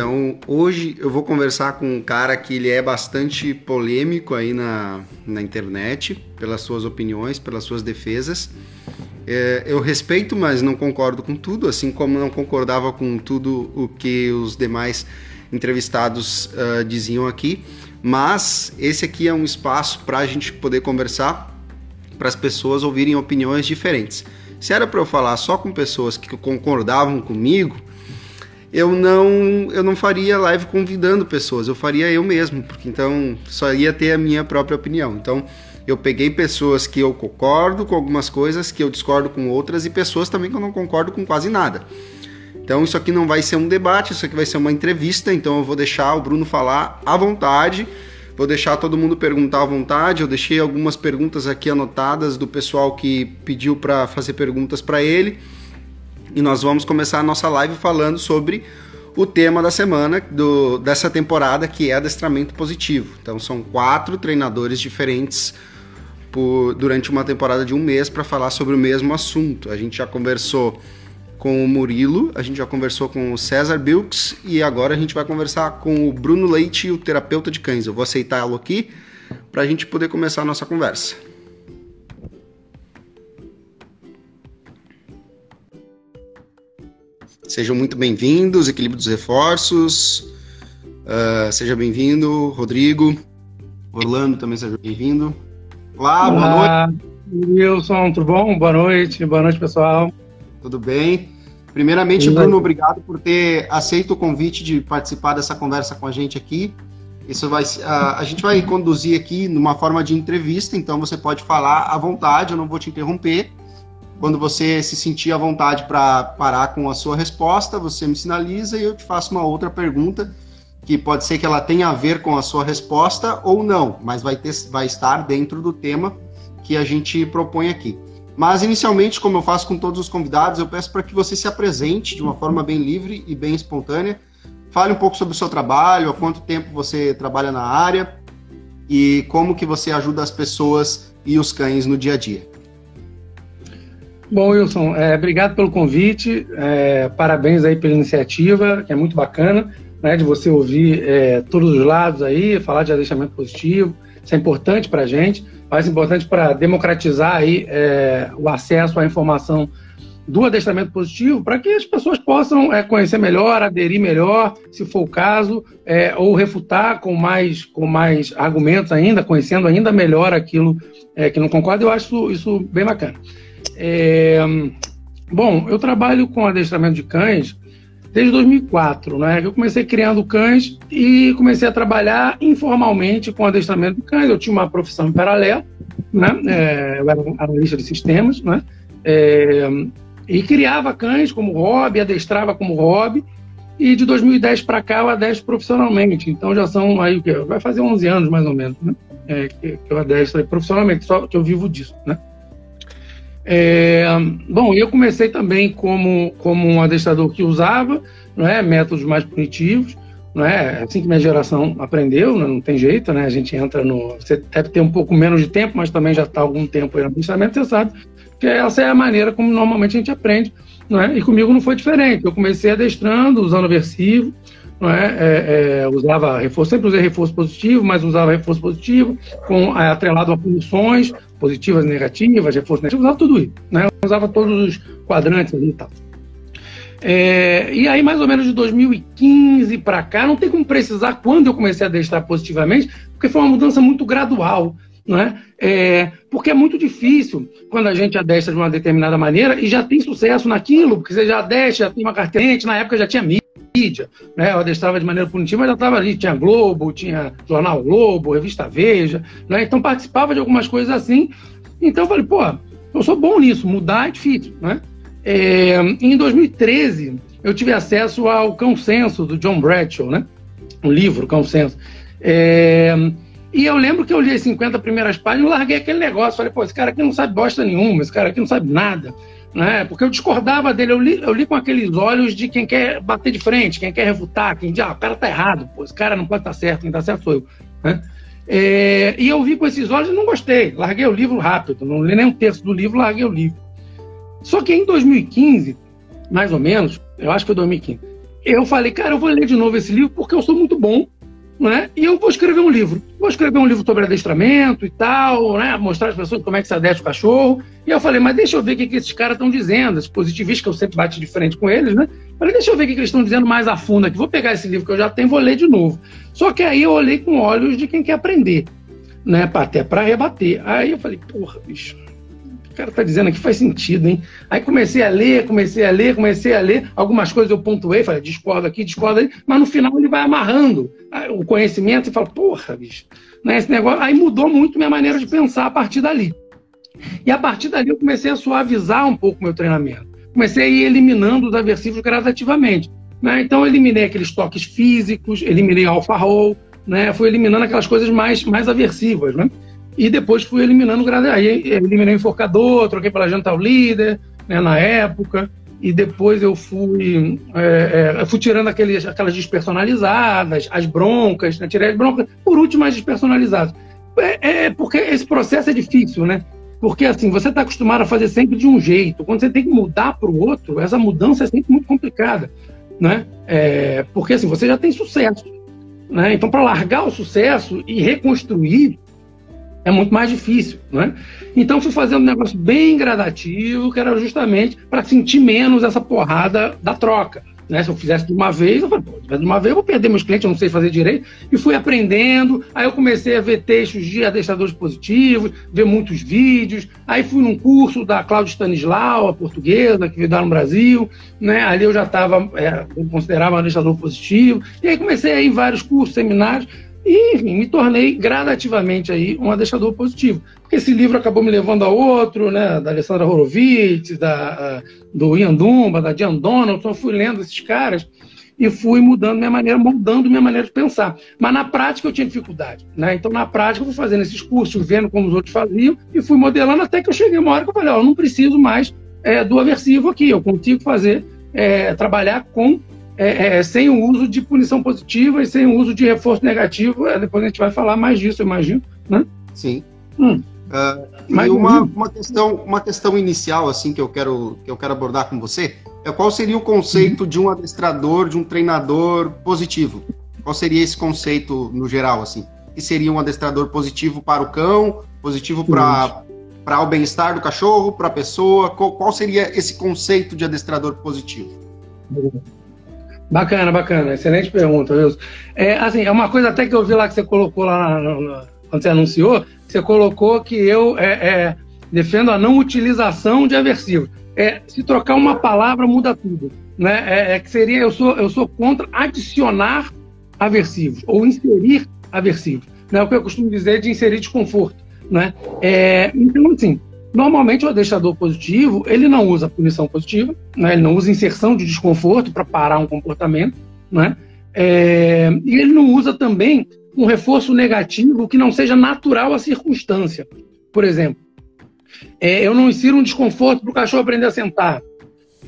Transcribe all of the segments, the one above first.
Então, hoje eu vou conversar com um cara que ele é bastante polêmico aí na, na internet, pelas suas opiniões, pelas suas defesas. É, eu respeito, mas não concordo com tudo, assim como não concordava com tudo o que os demais entrevistados uh, diziam aqui. Mas esse aqui é um espaço para a gente poder conversar, para as pessoas ouvirem opiniões diferentes. Se era para eu falar só com pessoas que concordavam comigo, eu não eu não faria live convidando pessoas, eu faria eu mesmo, porque então só ia ter a minha própria opinião. Então eu peguei pessoas que eu concordo com algumas coisas, que eu discordo com outras e pessoas também que eu não concordo com quase nada. Então isso aqui não vai ser um debate, isso aqui vai ser uma entrevista, então eu vou deixar o Bruno falar à vontade. Vou deixar todo mundo perguntar à vontade. Eu deixei algumas perguntas aqui anotadas do pessoal que pediu para fazer perguntas para ele e nós vamos começar a nossa live falando sobre o tema da semana do, dessa temporada, que é adestramento positivo. Então, são quatro treinadores diferentes por, durante uma temporada de um mês para falar sobre o mesmo assunto. A gente já conversou com o Murilo, a gente já conversou com o César Bilks e agora a gente vai conversar com o Bruno Leite, o terapeuta de cães. Eu vou aceitá-lo aqui para a gente poder começar a nossa conversa. Sejam muito bem-vindos, Equilíbrio dos Reforços. Uh, seja bem-vindo, Rodrigo. Orlando também seja bem-vindo. Olá, boa noite. Wilson, tudo bom? Boa noite, boa noite, pessoal. Tudo bem? Primeiramente, Bruno, obrigado por ter aceito o convite de participar dessa conversa com a gente aqui. Isso vai, a, a gente vai conduzir aqui numa forma de entrevista, então você pode falar à vontade, eu não vou te interromper. Quando você se sentir à vontade para parar com a sua resposta, você me sinaliza e eu te faço uma outra pergunta que pode ser que ela tenha a ver com a sua resposta ou não, mas vai, ter, vai estar dentro do tema que a gente propõe aqui. Mas inicialmente, como eu faço com todos os convidados, eu peço para que você se apresente de uma forma bem livre e bem espontânea. Fale um pouco sobre o seu trabalho, há quanto tempo você trabalha na área e como que você ajuda as pessoas e os cães no dia a dia. Bom, Wilson, é, obrigado pelo convite, é, parabéns aí pela iniciativa, que é muito bacana, né, de você ouvir é, todos os lados aí, falar de adestramento positivo, isso é importante para a gente, mais importante para democratizar aí é, o acesso à informação do adestramento positivo, para que as pessoas possam é, conhecer melhor, aderir melhor, se for o caso, é, ou refutar com mais, com mais argumentos ainda, conhecendo ainda melhor aquilo que não concorda, eu acho isso, isso bem bacana. É, bom, eu trabalho com adestramento de cães desde 2004, né? Eu comecei criando cães e comecei a trabalhar informalmente com adestramento de cães. Eu tinha uma profissão em paralelo, né? É, eu era analista de sistemas, né? É, e criava cães como hobby, adestrava como hobby. E de 2010 para cá eu adestro profissionalmente. Então já são aí o que vai fazer 11 anos mais ou menos, né? É, que, que eu adestro profissionalmente, só que eu vivo disso, né? É, bom, eu comecei também como, como um adestrador que usava é, métodos mais punitivos, não é assim que minha geração aprendeu, né, não tem jeito, né? A gente entra no. Você deve ter um pouco menos de tempo, mas também já está algum tempo aí no adestramento, você sabe que essa é a maneira como normalmente a gente aprende, é? E comigo não foi diferente. Eu comecei adestrando, usando aversivo, é? é, é usava reforço, sempre usei reforço positivo, mas usava reforço positivo com é, atrelado a punições positivas, negativas, reforço negativo, usava tudo isso, né? Usava todos os quadrantes e tal. É, e aí, mais ou menos de 2015 para cá, não tem como precisar quando eu comecei a adestrar positivamente, porque foi uma mudança muito gradual. Não é? porque é muito difícil quando a gente adestra de uma determinada maneira e já tem sucesso naquilo, porque você já adestra, já tem uma carteira, na época já tinha mídia, né? Eu adestrava de maneira punitiva, mas já estava ali, tinha Globo, tinha Jornal Globo, Revista Veja, né? Então participava de algumas coisas assim. Então eu falei, pô, eu sou bom nisso, mudar é difícil, né? É, em 2013, eu tive acesso ao Cão Censo, do John Bradshaw, né? Um livro, Cão Censo. É, e eu lembro que eu li as 50 primeiras páginas e larguei aquele negócio. Falei, pô, esse cara aqui não sabe bosta nenhuma, esse cara aqui não sabe nada. Né? Porque eu discordava dele, eu li, eu li com aqueles olhos de quem quer bater de frente, quem quer refutar, quem diz, ah, o cara tá errado, pô, esse cara não pode estar tá certo, quem tá certo sou eu. Né? É, e eu vi com esses olhos e não gostei, larguei o livro rápido, não li nem um terço do livro, larguei o livro. Só que em 2015, mais ou menos, eu acho que foi 2015, eu falei, cara, eu vou ler de novo esse livro porque eu sou muito bom né? E eu vou escrever um livro. Vou escrever um livro sobre adestramento e tal, né? Mostrar às pessoas como é que se adestra o cachorro. E eu falei, mas deixa eu ver o que, que esses caras estão dizendo, esses positivistas que eu sempre bate de frente com eles, né? Falei, deixa eu ver o que, que eles estão dizendo mais a fundo aqui. Vou pegar esse livro que eu já tenho, vou ler de novo. Só que aí eu olhei com olhos de quem quer aprender, né? Até para rebater. Aí eu falei, porra, bicho, o cara tá dizendo aqui faz sentido, hein? Aí comecei a ler, comecei a ler, comecei a ler. Algumas coisas eu pontuei, falei, discordo aqui, discordo ali, mas no final ele vai amarrando o conhecimento e fala, porra, bicho, né, esse negócio. Aí mudou muito minha maneira de pensar a partir dali. E a partir dali eu comecei a suavizar um pouco meu treinamento. Comecei a ir eliminando os aversivos gradativamente. Né? Então, eu eliminei aqueles toques físicos, eliminei alfa roll, né? fui eliminando aquelas coisas mais, mais aversivas. Né? E depois fui eliminando, aí eliminei o enforcador, troquei pela Gental Líder, né, na época, e depois eu fui, é, é, fui tirando aqueles, aquelas despersonalizadas, as broncas, né, tirei as broncas, por último as despersonalizadas. É, é porque esse processo é difícil, né? Porque assim, você está acostumado a fazer sempre de um jeito. Quando você tem que mudar para o outro, essa mudança é sempre muito complicada, né? É, porque assim, você já tem sucesso, né? Então, para largar o sucesso e reconstruir, é muito mais difícil, né? Então fui fazendo um negócio bem gradativo, que era justamente para sentir menos essa porrada da troca. Né? Se eu fizesse de uma vez, eu falei, pô, de uma vez eu vou perder meus clientes, eu não sei fazer direito. E fui aprendendo, aí eu comecei a ver textos de adestradores positivos, ver muitos vídeos. Aí fui num curso da Cláudia Stanislau, a portuguesa, que veio dar no Brasil. Né? Ali eu já estava, é, considerava um adestrador positivo. E aí comecei a ir em vários cursos, seminários. E, enfim, me tornei gradativamente aí um adestrador positivo. Porque esse livro acabou me levando a outro, né, da Alessandra Horowitz, da, do Ian Dumba, da Diane Donaldson, então fui lendo esses caras e fui mudando minha maneira, moldando minha maneira de pensar. Mas na prática eu tinha dificuldade, né? Então na prática eu fui fazendo esses cursos, vendo como os outros faziam e fui modelando até que eu cheguei uma hora que eu falei, ó, eu não preciso mais é, do aversivo aqui, eu consigo fazer, é, trabalhar com é, é, sem o uso de punição positiva e sem o uso de reforço negativo. É, depois a gente vai falar mais disso, eu imagino, né? Sim. Hum. Uh, e uma, uma, questão, uma questão inicial assim que eu quero que eu quero abordar com você é qual seria o conceito uhum. de um adestrador, de um treinador positivo? Qual seria esse conceito no geral assim? Que seria um adestrador positivo para o cão, positivo para para o bem-estar do cachorro, para a pessoa? Qual, qual, seria esse conceito de adestrador positivo? Uhum. Bacana, bacana. Excelente pergunta, Wilson. É, assim, é uma coisa até que eu vi lá que você colocou lá quando você anunciou, você colocou que eu é, é, defendo a não utilização de aversivos. É, se trocar uma palavra muda tudo. Né? É, é, que seria, eu sou, eu sou contra adicionar aversivos ou inserir aversivos. Né? O que eu costumo dizer de inserir desconforto. Né? É, então, assim, Normalmente, o adestrador positivo, ele não usa punição positiva, né? ele não usa inserção de desconforto para parar um comportamento, né? É, e ele não usa também um reforço negativo que não seja natural à circunstância. Por exemplo, é, eu não insiro um desconforto para o cachorro aprender a sentar.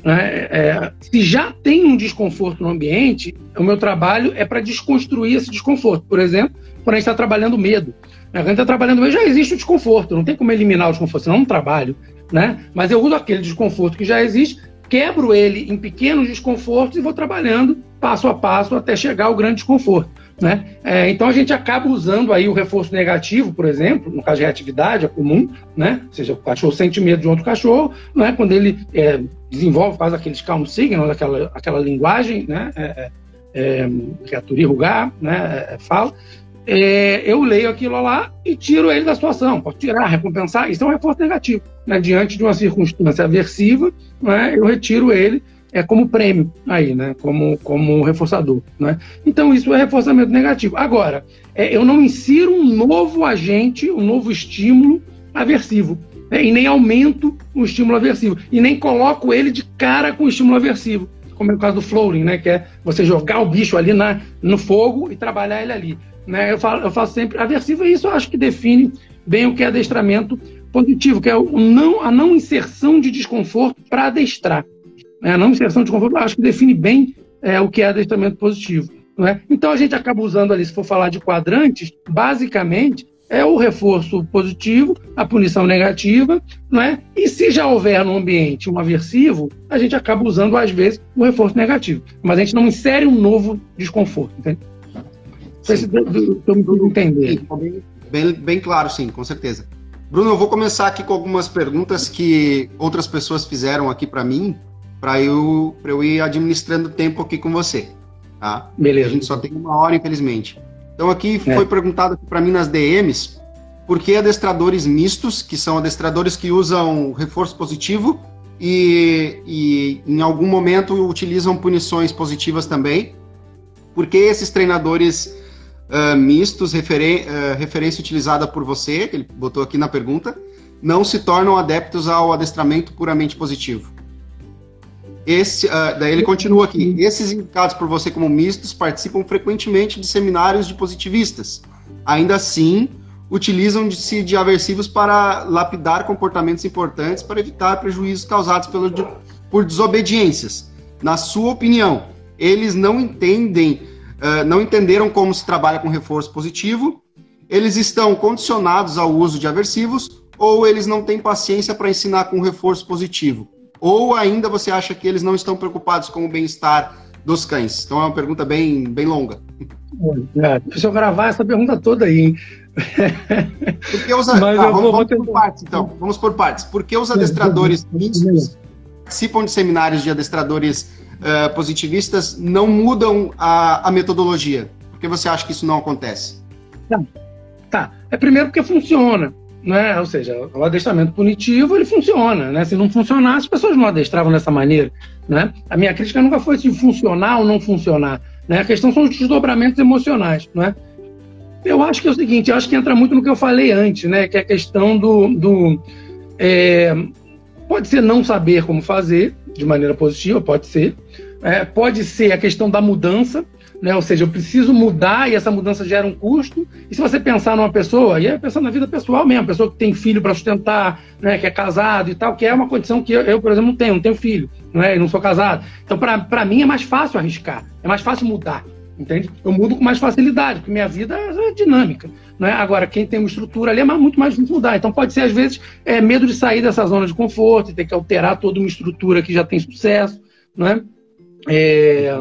Né? É, se já tem um desconforto no ambiente, o meu trabalho é para desconstruir esse desconforto. Por exemplo, quando a gente está trabalhando medo. A gente está trabalhando medo, já existe o desconforto, não tem como eliminar o desconforto, senão não trabalho. Né? Mas eu uso aquele desconforto que já existe, quebro ele em pequenos desconfortos e vou trabalhando passo a passo até chegar ao grande desconforto. Né? É, então a gente acaba usando aí o reforço negativo, por exemplo, no caso de reatividade, é comum, né? ou seja, o cachorro sente medo de outro cachorro, né? quando ele é, desenvolve, faz aqueles calm signals, aquela, aquela linguagem né? É, é, é Rugar né? É, fala, é, eu leio aquilo lá e tiro ele da situação. Posso tirar, recompensar, isso é um reforço negativo. Né? Diante de uma circunstância aversiva, né? eu retiro ele é como prêmio aí, né? Como, como reforçador, né? Então isso é reforçamento negativo. Agora, é, eu não insiro um novo agente, um novo estímulo aversivo, né? e nem aumento o estímulo aversivo, e nem coloco ele de cara com o estímulo aversivo, como é o caso do floating, né? Que é você jogar o bicho ali na, no fogo e trabalhar ele ali. Né? Eu, falo, eu faço sempre aversivo, e isso eu acho que define bem o que é adestramento positivo, que é o não, a não inserção de desconforto para adestrar. Né? A não inserção de desconforto, acho que define bem é, o que é adestramento positivo. É? Então a gente acaba usando ali, se for falar de quadrantes, basicamente é o reforço positivo, a punição negativa, não é? E se já houver no ambiente um aversivo, a gente acaba usando, às vezes, o reforço negativo. Mas a gente não insere um novo desconforto, entende? Não sei se estou me entender. Bem, bem claro, sim, com certeza. Bruno, eu vou começar aqui com algumas perguntas que outras pessoas fizeram aqui para mim, para eu, eu ir administrando tempo aqui com você. Tá? Beleza. A gente só tem uma hora, infelizmente. Então aqui é. foi perguntado para mim nas DMs por que adestradores mistos, que são adestradores que usam reforço positivo e, e em algum momento utilizam punições positivas também. Por que esses treinadores uh, mistos, referen uh, referência utilizada por você, que ele botou aqui na pergunta, não se tornam adeptos ao adestramento puramente positivo? Esse, uh, daí ele continua aqui. Esses indicados por você como mistos participam frequentemente de seminários de positivistas. Ainda assim, utilizam-se de aversivos para lapidar comportamentos importantes para evitar prejuízos causados pelo, por desobediências. Na sua opinião, eles não entendem, uh, não entenderam como se trabalha com reforço positivo, eles estão condicionados ao uso de aversivos ou eles não têm paciência para ensinar com reforço positivo? Ou ainda você acha que eles não estão preocupados com o bem-estar dos cães? Então é uma pergunta bem, bem longa. É, deixa eu gravar essa pergunta toda aí, hein? Porque os, ah, vamos, vou, vamos por partes, então. Vamos por partes. Por que os adestradores mistos participam de seminários de adestradores uh, positivistas não mudam a, a metodologia? Por que você acha que isso não acontece? Tá. tá. É primeiro porque funciona né? Ou seja, o adestramento punitivo ele funciona, né? Se não funcionar, as pessoas não adestravam dessa maneira, né? A minha crítica nunca foi se funcionar ou não funcionar, né? A questão são os desdobramentos emocionais, né? Eu acho que é o seguinte, eu acho que entra muito no que eu falei antes, né? Que é a questão do, do é, pode ser não saber como fazer de maneira positiva, pode ser, é, pode ser a questão da mudança, né? Ou seja, eu preciso mudar e essa mudança gera um custo. E se você pensar numa pessoa, e é pensando na vida pessoal mesmo, pessoa que tem filho para sustentar, né? que é casado e tal, que é uma condição que eu, eu por exemplo, não tenho, não tenho filho, né? não sou casado. Então, para mim, é mais fácil arriscar, é mais fácil mudar. Entende? Eu mudo com mais facilidade, porque minha vida é dinâmica. Né? Agora, quem tem uma estrutura ali é muito mais difícil mudar. Então, pode ser, às vezes, é, medo de sair dessa zona de conforto e ter que alterar toda uma estrutura que já tem sucesso. Né? É,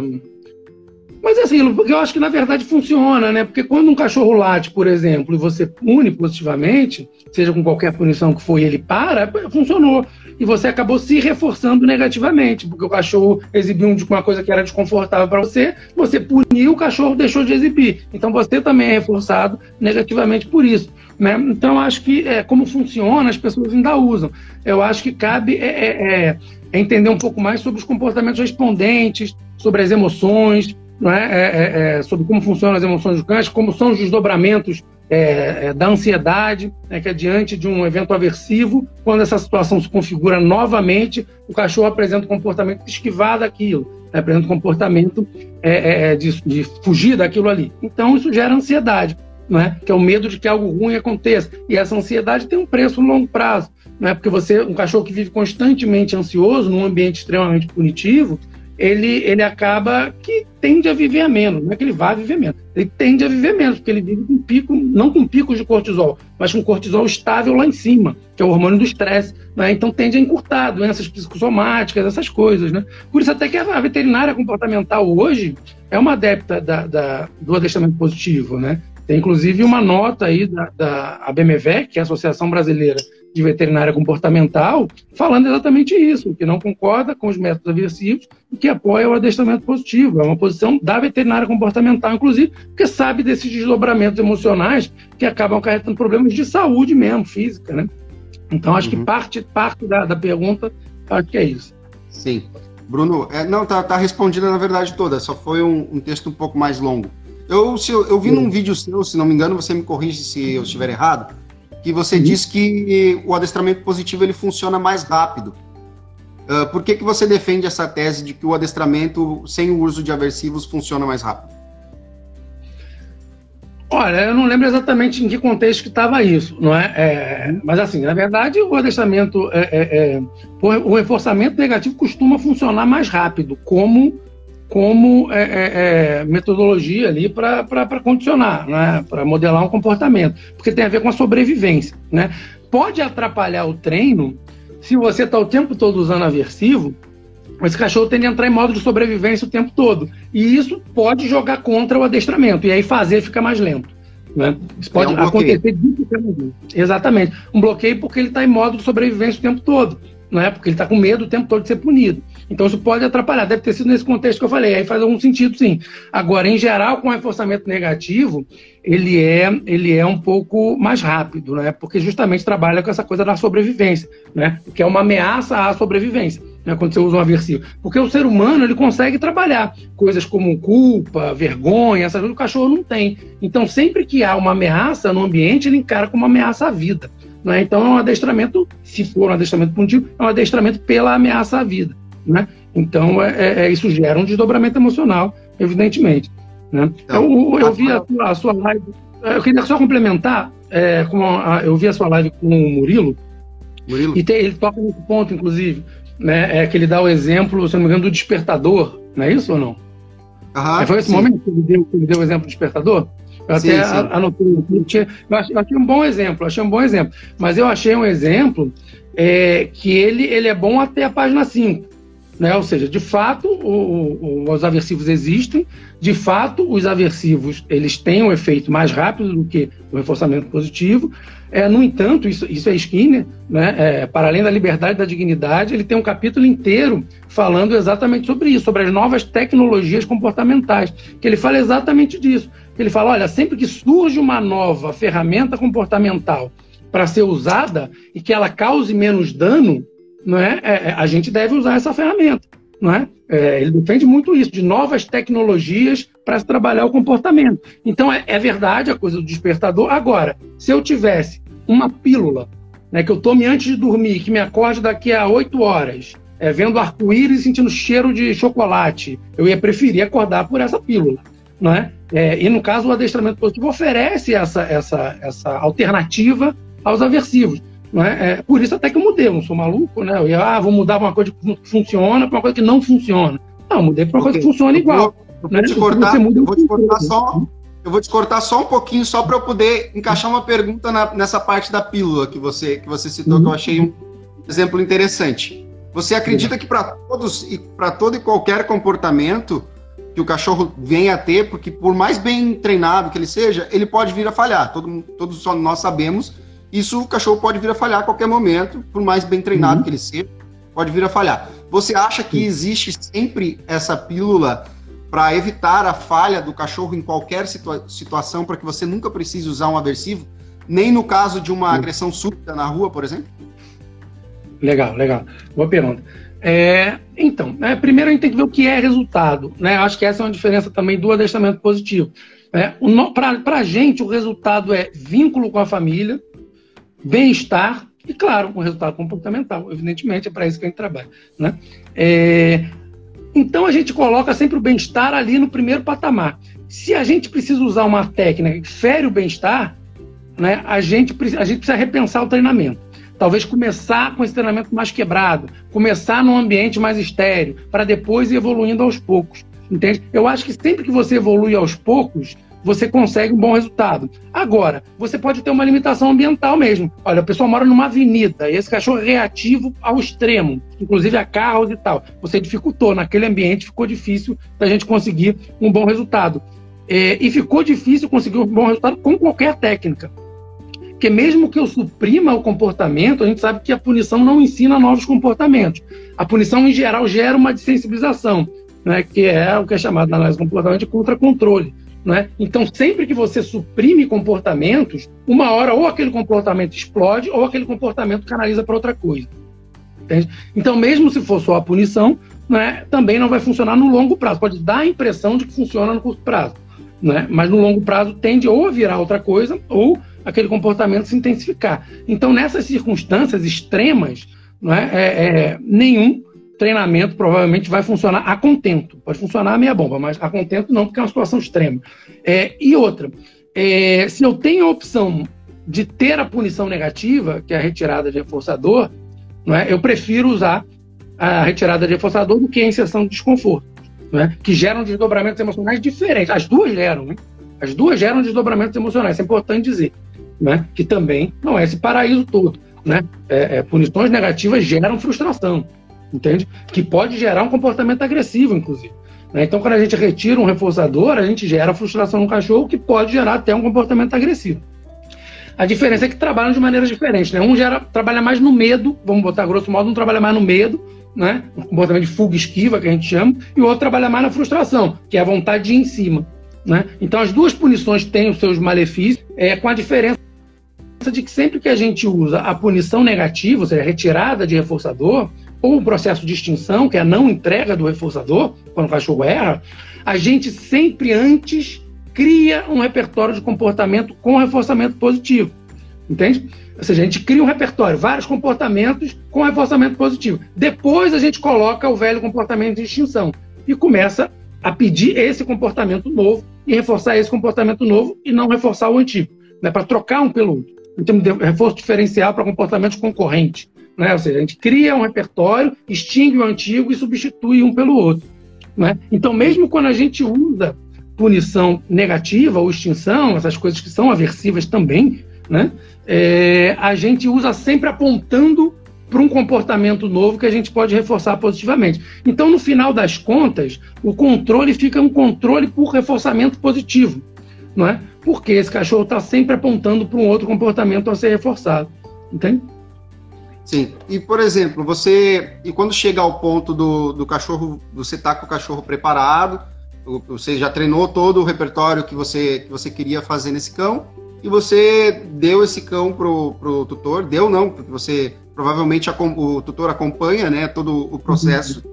mas assim, eu acho que na verdade funciona, né? Porque quando um cachorro late, por exemplo, e você pune positivamente, seja com qualquer punição que for ele para, funcionou. E você acabou se reforçando negativamente, porque o cachorro exibiu uma coisa que era desconfortável para você, você puniu, o cachorro deixou de exibir. Então você também é reforçado negativamente por isso. Né? Então, acho que é, como funciona, as pessoas ainda usam. Eu acho que cabe é, é, é, entender um pouco mais sobre os comportamentos respondentes, sobre as emoções, é? É, é, é, sobre como funcionam as emoções do cães, como são os desdobramentos é, da ansiedade, né, que é diante de um evento aversivo, quando essa situação se configura novamente, o cachorro apresenta um comportamento de esquivar daquilo, né, apresenta um comportamento de, de, fugir daquilo ali. Então, isso gera ansiedade, que é o medo de que algo ruim aconteça. E essa ansiedade tem um preço no longo prazo, né, porque você, um cachorro que vive constantemente ansioso, num ambiente extremamente punitivo, ele, ele acaba que tende a viver menos. Não é que ele vá viver menos. Ele tende a viver menos, porque ele vive com pico, não com picos de cortisol, mas com cortisol estável lá em cima, que é o hormônio do estresse. Né? Então tende a encurtar doenças psicossomáticas, essas coisas. Né? Por isso até que a veterinária comportamental hoje é uma adepta da, da, do adestramento positivo. Né? Tem inclusive uma nota aí da, da que é a Associação Brasileira de Veterinária Comportamental, falando exatamente isso, que não concorda com os métodos aversivos e que apoia o adestramento positivo. É uma posição da veterinária comportamental, inclusive, porque sabe desses desdobramentos emocionais que acabam acarretando problemas de saúde mesmo, física, né? Então, acho uhum. que parte, parte da, da pergunta, acho que é isso. Sim. Bruno, é, não, tá, tá respondida na verdade toda, só foi um, um texto um pouco mais longo. Eu, se eu, eu vi num vídeo seu, se não me engano, você me corrige se eu estiver errado, que você uhum. diz que o adestramento positivo ele funciona mais rápido. Uh, por que, que você defende essa tese de que o adestramento sem o uso de aversivos funciona mais rápido? Olha, eu não lembro exatamente em que contexto que estava isso, não é? é? Mas assim, na verdade, o adestramento, é, é, é o reforçamento negativo costuma funcionar mais rápido, como como é, é, é metodologia ali para condicionar, né? para modelar um comportamento, porque tem a ver com a sobrevivência. Né? Pode atrapalhar o treino se você está o tempo todo usando aversivo, esse cachorro tende a entrar em modo de sobrevivência o tempo todo. E isso pode jogar contra o adestramento, e aí fazer fica mais lento. Né? Isso pode é um acontecer Exatamente. Um bloqueio porque ele está em modo de sobrevivência o tempo todo. Não é? Porque ele está com medo o tempo todo de ser punido. Então isso pode atrapalhar. Deve ter sido nesse contexto que eu falei. Aí faz algum sentido, sim. Agora, em geral, com reforçamento negativo, ele é, ele é um pouco mais rápido, né? Porque justamente trabalha com essa coisa da sobrevivência, né? Que é uma ameaça à sobrevivência né, quando você usa um aversivo. Porque o ser humano ele consegue trabalhar coisas como culpa, vergonha, essas coisas o cachorro não tem. Então, sempre que há uma ameaça no ambiente, ele encara como uma ameaça à vida. Né? Então, é um adestramento, se for um adestramento punitivo, é um adestramento pela ameaça à vida. Né? Então, é, é, é isso gera um desdobramento emocional, evidentemente. Né? Então, eu, eu vi a sua, a sua live, eu queria só complementar, é, com a, eu vi a sua live com o Murilo, Murilo. e tem, ele toca nesse ponto, inclusive, né, é que ele dá o exemplo, se não me engano, do despertador, não é isso ou não? Aham, foi esse sim. momento que ele, deu, que ele deu o exemplo do despertador? Eu sim, até sim. anotei aqui. Eu achei, eu achei um bom exemplo, achei um bom exemplo. Mas eu achei um exemplo é, que ele, ele é bom até a página 5. Né? Ou seja, de fato, o, o, os aversivos existem, de fato, os aversivos eles têm um efeito mais rápido do que o reforçamento positivo. É, no entanto, isso, isso é Skinner, né? É, para além da liberdade e da dignidade, ele tem um capítulo inteiro falando exatamente sobre isso, sobre as novas tecnologias comportamentais, que ele fala exatamente disso. Ele fala, olha, sempre que surge uma nova ferramenta comportamental para ser usada e que ela cause menos dano, não é? é, é a gente deve usar essa ferramenta. Não é? é ele defende muito isso, de novas tecnologias para se trabalhar o comportamento. Então, é, é, verdade a coisa do despertador. Agora, se eu tivesse uma pílula né, que eu tome antes de dormir, que me acorde daqui a oito horas, é, vendo arco-íris e sentindo cheiro de chocolate, eu ia preferir acordar por essa pílula. Não é? é e no caso, o adestramento positivo oferece essa, essa, essa alternativa aos aversivos. É? é? por isso até que eu mudei, eu não sou maluco, né? Eu ia, ah, vou mudar uma coisa que funciona para uma coisa que não funciona. Não, mudei para uma coisa que funciona igual. Eu vou, né? te cortar, eu vou te cortar só. Eu vou te cortar só um pouquinho, só para eu poder encaixar uma pergunta na, nessa parte da pílula que você, que você citou, uhum. que eu achei um exemplo interessante. Você acredita que para todos e para todo e qualquer comportamento que o cachorro venha a ter, porque por mais bem treinado que ele seja, ele pode vir a falhar. Todo, todos nós sabemos isso o cachorro pode vir a falhar a qualquer momento, por mais bem treinado uhum. que ele seja, pode vir a falhar. Você acha que existe sempre essa pílula para evitar a falha do cachorro em qualquer situa situação, para que você nunca precise usar um aversivo, nem no caso de uma agressão súbita na rua, por exemplo? Legal, legal. Boa pergunta. É, então, é, primeiro a gente tem que ver o que é resultado. Né? Acho que essa é uma diferença também do adestramento positivo. É, Para a gente, o resultado é vínculo com a família, bem-estar e, claro, um resultado comportamental. Evidentemente, é para isso que a gente trabalha. Né? É... Então, a gente coloca sempre o bem-estar ali no primeiro patamar. Se a gente precisa usar uma técnica que fere o bem-estar, né, a, gente, a gente precisa repensar o treinamento. Talvez começar com esse treinamento mais quebrado, começar num ambiente mais estéreo, para depois ir evoluindo aos poucos. Entende? Eu acho que sempre que você evolui aos poucos, você consegue um bom resultado. Agora, você pode ter uma limitação ambiental mesmo. Olha, a pessoa mora numa avenida e esse cachorro é reativo ao extremo, inclusive a carros e tal. Você dificultou, naquele ambiente ficou difícil da gente conseguir um bom resultado. É, e ficou difícil conseguir um bom resultado com qualquer técnica. Porque mesmo que eu suprima o comportamento, a gente sabe que a punição não ensina novos comportamentos. A punição, em geral, gera uma desensibilização, né, que é o que é chamado na análise comportamental de contra-controle. Né? Então, sempre que você suprime comportamentos, uma hora ou aquele comportamento explode ou aquele comportamento canaliza para outra coisa. Entende? Então, mesmo se for só a punição, né, também não vai funcionar no longo prazo. Pode dar a impressão de que funciona no curto prazo, né? mas no longo prazo tende ou a virar outra coisa ou aquele comportamento se intensificar. Então, nessas circunstâncias extremas, né, é, é, nenhum treinamento provavelmente vai funcionar a contento. Pode funcionar a meia bomba, mas a contento não, porque é uma situação extrema. É, e outra, é, se eu tenho a opção de ter a punição negativa, que é a retirada de reforçador, não é, eu prefiro usar a retirada de reforçador do que a inserção de desconforto. né, que geram desdobramentos emocionais diferentes. As duas geram, né? As duas geram desdobramentos emocionais, isso é importante dizer. Né? Que também não é esse paraíso todo. Né? É, é, punições negativas geram frustração, entende? Que pode gerar um comportamento agressivo, inclusive. Né? Então, quando a gente retira um reforçador, a gente gera frustração no cachorro, que pode gerar até um comportamento agressivo. A diferença é que trabalham de maneiras diferentes. Né? Um gera, trabalha mais no medo, vamos botar grosso modo, um trabalha mais no medo, né? um comportamento de fuga esquiva, que a gente chama, e o outro trabalha mais na frustração, que é a vontade de ir em cima. Né? Então, as duas punições têm os seus malefícios, é, com a diferença de que sempre que a gente usa a punição negativa, ou seja, a retirada de reforçador, ou o processo de extinção, que é a não entrega do reforçador, quando o cachorro erra, a gente sempre antes cria um repertório de comportamento com reforçamento positivo. Entende? Ou seja, a gente cria um repertório, vários comportamentos com reforçamento positivo. Depois a gente coloca o velho comportamento de extinção e começa a pedir esse comportamento novo e reforçar esse comportamento novo e não reforçar o antigo, né? para trocar um pelo outro. Então, reforço diferencial para comportamentos concorrentes. Né? Ou seja, a gente cria um repertório, extingue o antigo e substitui um pelo outro. Né? Então, mesmo quando a gente usa punição negativa ou extinção, essas coisas que são aversivas também, né? É, a gente usa sempre apontando para um comportamento novo que a gente pode reforçar positivamente. Então, no final das contas, o controle fica um controle por reforçamento positivo, não é? Porque esse cachorro está sempre apontando para um outro comportamento a ser reforçado, entende? Sim. E, por exemplo, você. E quando chega ao ponto do, do cachorro, você tá com o cachorro preparado, você já treinou todo o repertório que você, que você queria fazer nesse cão, e você deu esse cão pro, pro tutor, deu não, porque você provavelmente a, o tutor acompanha né, todo o processo, uhum.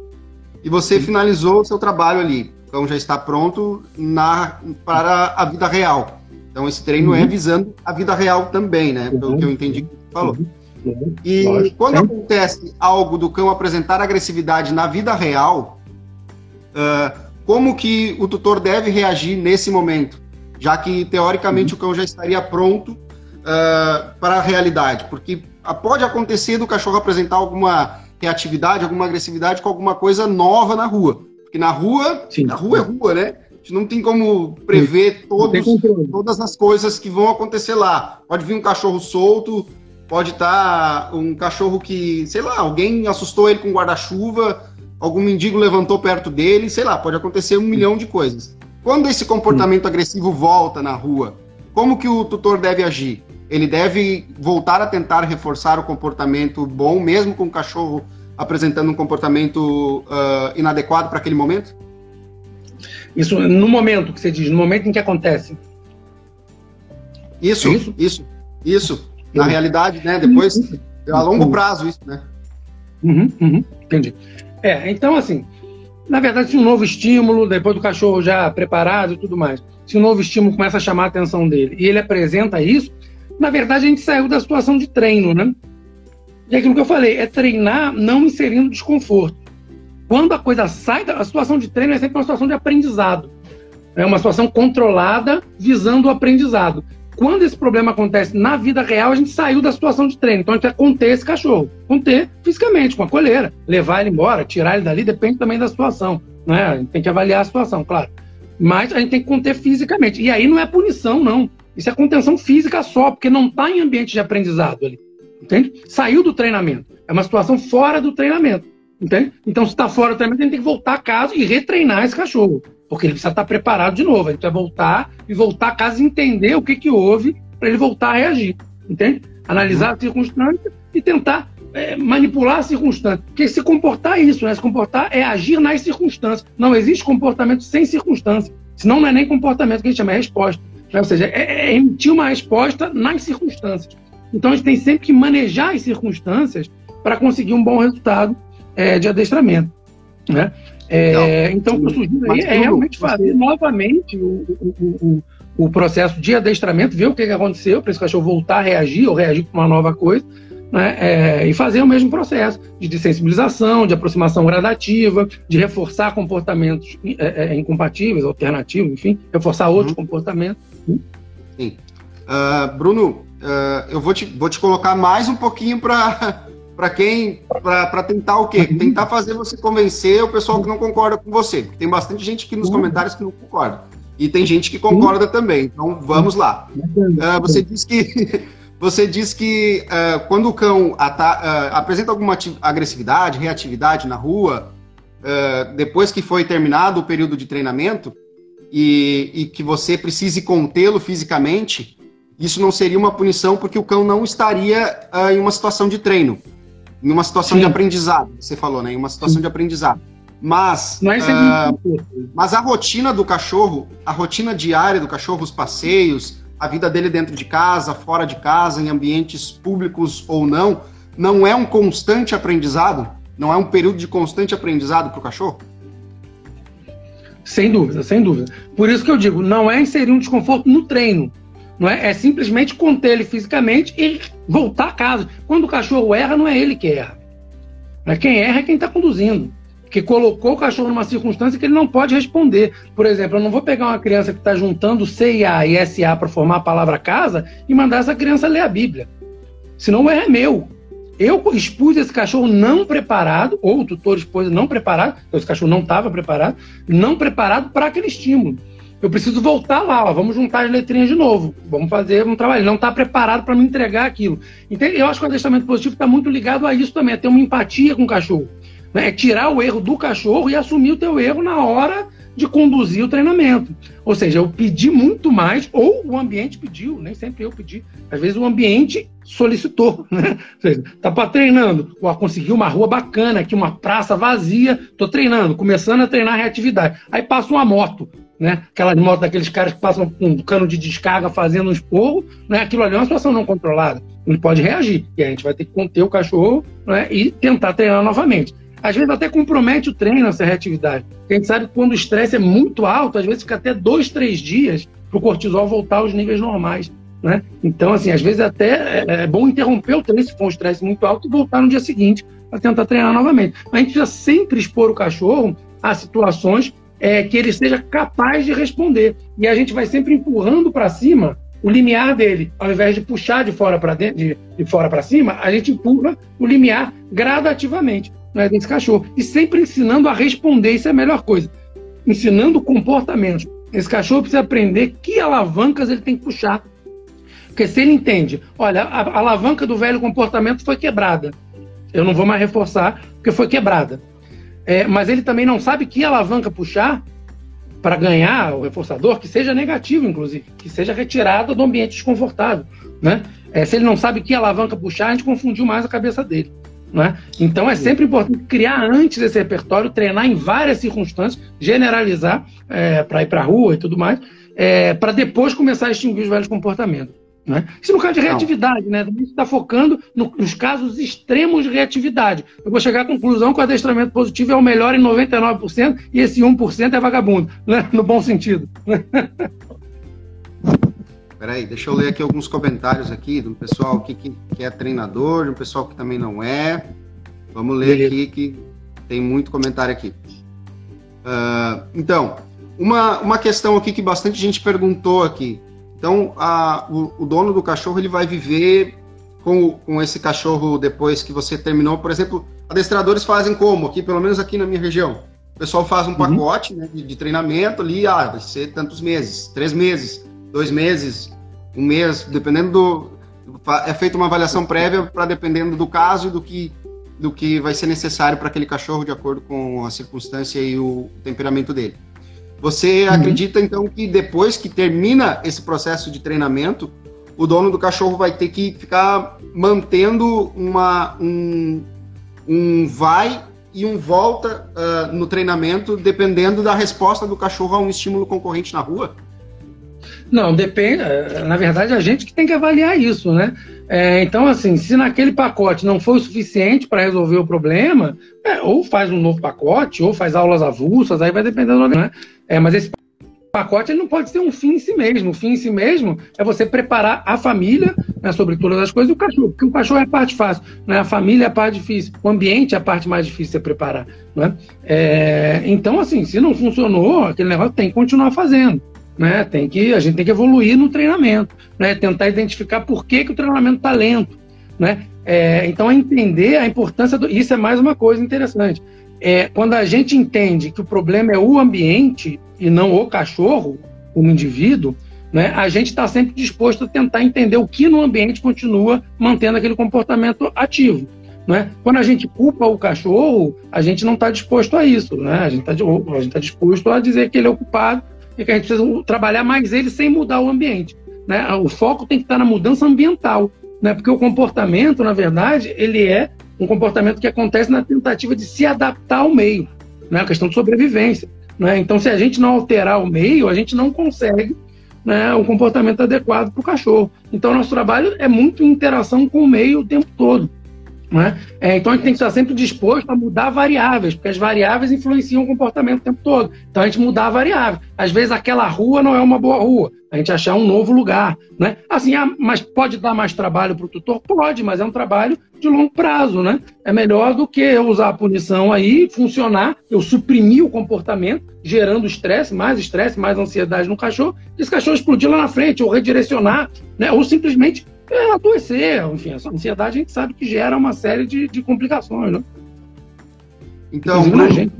e você uhum. finalizou o seu trabalho ali. O cão já está pronto na, para a vida real. Então esse treino é uhum. é visando a vida real também, né? Pelo que eu entendi que você falou. Uhum. E Lógico. quando é. acontece algo do cão apresentar agressividade na vida real, uh, como que o tutor deve reagir nesse momento? Já que, teoricamente, uhum. o cão já estaria pronto uh, para a realidade. Porque pode acontecer do cachorro apresentar alguma reatividade, alguma agressividade com alguma coisa nova na rua. Porque na rua, Sim. na rua é rua, né? A gente não tem como prever todos, todas as coisas que vão acontecer lá. Pode vir um cachorro solto, pode estar tá um cachorro que, sei lá, alguém assustou ele com guarda-chuva, algum mendigo levantou perto dele, sei lá, pode acontecer um milhão de coisas. Quando esse comportamento agressivo volta na rua, como que o tutor deve agir? Ele deve voltar a tentar reforçar o comportamento bom, mesmo com o cachorro apresentando um comportamento uh, inadequado para aquele momento? Isso no momento que você diz, no momento em que acontece. Isso, é isso, isso, isso na realidade, né? Depois, uhum. a longo uhum. prazo, isso, né? Uhum, uhum, entendi. É, então, assim, na verdade, se um novo estímulo, depois do cachorro já preparado e tudo mais, se um novo estímulo começa a chamar a atenção dele e ele apresenta isso, na verdade, a gente saiu da situação de treino, né? E aquilo que eu falei, é treinar não inserindo desconforto. Quando a coisa sai da a situação de treino, é sempre uma situação de aprendizado. É uma situação controlada visando o aprendizado. Quando esse problema acontece na vida real, a gente saiu da situação de treino. Então a gente vai conter esse cachorro. Conter fisicamente, com a coleira. Levar ele embora, tirar ele dali, depende também da situação. Né? A gente tem que avaliar a situação, claro. Mas a gente tem que conter fisicamente. E aí não é punição, não. Isso é contenção física só, porque não está em ambiente de aprendizado ali. Entende? Saiu do treinamento. É uma situação fora do treinamento. Entende? Então, se está fora do treinamento, a gente tem que voltar a casa e retreinar esse cachorro. Porque ele precisa estar preparado de novo. A gente vai voltar e voltar a casa e entender o que, que houve para ele voltar a reagir. Entende? Analisar a circunstância e tentar é, manipular a circunstância. Porque se comportar é isso, né? Se comportar é agir nas circunstâncias. Não existe comportamento sem circunstância. Senão não é nem comportamento que a gente chama, é resposta. Né? Ou seja, é, é emitir uma resposta nas circunstâncias. Então a gente tem sempre que manejar as circunstâncias para conseguir um bom resultado é, de adestramento. Né? É, então, o que eu sugiro aí é realmente fazer novamente o, o, o, o, processo de adestramento, ver o que, que aconteceu para esse cachorro voltar a reagir ou reagir com uma nova coisa, né? É, e fazer o mesmo processo de sensibilização, de aproximação gradativa, de reforçar comportamentos é, é, incompatíveis, alternativos, enfim, reforçar outros uhum. comportamentos. Sim. Uh, Bruno, uh, eu vou te, vou te colocar mais um pouquinho para para quem para tentar o quê? Uhum. Tentar fazer você convencer o pessoal que não concorda com você. Tem bastante gente aqui nos uhum. comentários que não concorda. E tem gente que concorda também. Então vamos lá. Uh, você diz que você diz que uh, quando o cão uh, apresenta alguma agressividade, reatividade na rua, depois que foi terminado o período de treinamento e, e que você precise contê-lo fisicamente, isso não seria uma punição porque o cão não estaria em uma situação de treino, em uma situação Sim. de aprendizado, você falou, né? Em uma situação Sim. de aprendizado. Mas, não é uh, mas a rotina do cachorro, a rotina diária do cachorro, os passeios, a vida dele dentro de casa, fora de casa, em ambientes públicos ou não, não é um constante aprendizado? Não é um período de constante aprendizado para o cachorro? Sem dúvida, sem dúvida. Por isso que eu digo, não é inserir um desconforto no treino, não é? é simplesmente conter ele fisicamente e voltar a casa. Quando o cachorro erra, não é ele que erra. É quem erra é quem está conduzindo. Que colocou o cachorro numa circunstância que ele não pode responder. Por exemplo, eu não vou pegar uma criança que está juntando C e A e SA para formar a palavra casa e mandar essa criança ler a Bíblia. Senão o erro é meu. Eu expus esse cachorro não preparado, ou o tutor expôs não preparado, esse cachorro não estava preparado, não preparado para aquele estímulo eu preciso voltar lá, ó, vamos juntar as letrinhas de novo, vamos fazer um trabalho. Ele não está preparado para me entregar aquilo. Então, eu acho que o adestramento positivo está muito ligado a isso também, a ter uma empatia com o cachorro. Né? É tirar o erro do cachorro e assumir o teu erro na hora de conduzir o treinamento. Ou seja, eu pedi muito mais, ou o ambiente pediu, nem sempre eu pedi. Às vezes o ambiente solicitou, né? Tá para treinando, ó, consegui uma rua bacana aqui, uma praça vazia, tô treinando, começando a treinar reatividade. Aí passa uma moto, né? Aquelas motos daqueles caras que passam com um cano de descarga fazendo um esporro, né? Aquilo ali é uma situação não controlada. Ele pode reagir. E a gente vai ter que conter o cachorro né? e tentar treinar novamente. Às vezes até compromete o treino essa reatividade. a gente sabe que quando o estresse é muito alto, às vezes fica até dois, três dias para o cortisol voltar aos níveis normais. Né? Então, assim, às vezes até é, é bom interromper o treino se for um estresse muito alto e voltar no dia seguinte para tentar treinar novamente. A gente precisa sempre expor o cachorro a situações é, que ele seja capaz de responder. E a gente vai sempre empurrando para cima o limiar dele. Ao invés de puxar de fora para dentro, de, de fora para cima, a gente empurra o limiar gradativamente né, desse cachorro. E sempre ensinando a responder, isso é a melhor coisa. Ensinando comportamentos. Esse cachorro precisa aprender que alavancas ele tem que puxar. Porque se ele entende, olha, a, a alavanca do velho comportamento foi quebrada. Eu não vou mais reforçar, porque foi quebrada. É, mas ele também não sabe que alavanca puxar para ganhar o reforçador, que seja negativo, inclusive, que seja retirado do ambiente desconfortável. Né? É, se ele não sabe que alavanca puxar, a gente confundiu mais a cabeça dele. Né? Então é sempre importante criar antes esse repertório, treinar em várias circunstâncias, generalizar é, para ir para a rua e tudo mais, é, para depois começar a extinguir os velhos comportamentos. Né? Isso no caso de reatividade, né? A gente está focando no, nos casos extremos de reatividade. Eu vou chegar à conclusão que o adestramento positivo é o melhor em 99% e esse 1% é vagabundo, né? no bom sentido. Peraí, deixa eu ler aqui alguns comentários aqui do pessoal que, que, que é treinador, do pessoal que também não é. Vamos ler Beleza. aqui que tem muito comentário aqui. Uh, então, uma, uma questão aqui que bastante gente perguntou aqui. Então, a, o, o, dono do cachorro ele vai viver com, com esse cachorro depois que você terminou. Por exemplo, adestradores fazem como? Aqui, pelo menos aqui na minha região. O pessoal faz um uhum. pacote né, de, de, treinamento ali, ah, vai ser tantos meses, três meses, dois meses, um mês, dependendo do. É feita uma avaliação prévia para dependendo do caso e do que, do que vai ser necessário para aquele cachorro, de acordo com a circunstância e o temperamento dele. Você uhum. acredita então que depois que termina esse processo de treinamento, o dono do cachorro vai ter que ficar mantendo uma, um, um vai e um volta uh, no treinamento, dependendo da resposta do cachorro a um estímulo concorrente na rua? Não, depende. Eh, na verdade, a gente que tem que avaliar isso, né? É, então, assim, se naquele pacote não foi o suficiente para resolver o problema, é, ou faz um novo pacote, ou faz aulas avulsas, aí vai depender do né? É, mas esse pacote ele não pode ser um fim em si mesmo. O fim em si mesmo é você preparar a família né, sobre todas as coisas e o cachorro, porque o cachorro é a parte fácil, né? a família é a parte difícil, o ambiente é a parte mais difícil de você preparar. Né? É, então, assim, se não funcionou, aquele negócio tem que continuar fazendo né? Tem que a gente tem que evoluir no treinamento, né? Tentar identificar por que, que o treinamento está lento, Né? É, então, é entender a importância do. Isso é mais uma coisa interessante. É, quando a gente entende que o problema é o ambiente e não o cachorro, como indivíduo, né, a gente está sempre disposto a tentar entender o que no ambiente continua mantendo aquele comportamento ativo. Né? Quando a gente culpa o cachorro, a gente não está disposto a isso. Né? A gente está tá disposto a dizer que ele é ocupado e que a gente precisa trabalhar mais ele sem mudar o ambiente. Né? O foco tem que estar na mudança ambiental, né? porque o comportamento, na verdade, ele é um comportamento que acontece na tentativa de se adaptar ao meio, né? a questão de sobrevivência. Né? Então, se a gente não alterar o meio, a gente não consegue né, um comportamento adequado para o cachorro. Então, nosso trabalho é muito interação com o meio o tempo todo. Né? É, então a gente tem que estar sempre disposto a mudar variáveis, porque as variáveis influenciam o comportamento o tempo todo. Então a gente mudar a variável. Às vezes aquela rua não é uma boa rua, a gente achar um novo lugar. Né? Assim, ah, mas pode dar mais trabalho para o tutor? Pode, mas é um trabalho de longo prazo. Né? É melhor do que eu usar a punição aí, funcionar, eu suprimir o comportamento, gerando estresse, mais estresse, mais ansiedade no cachorro, e esse cachorro explodir lá na frente, ou redirecionar, né? ou simplesmente é adoecer. Enfim, essa ansiedade a gente sabe que gera uma série de, de complicações, né? Então, Bruno,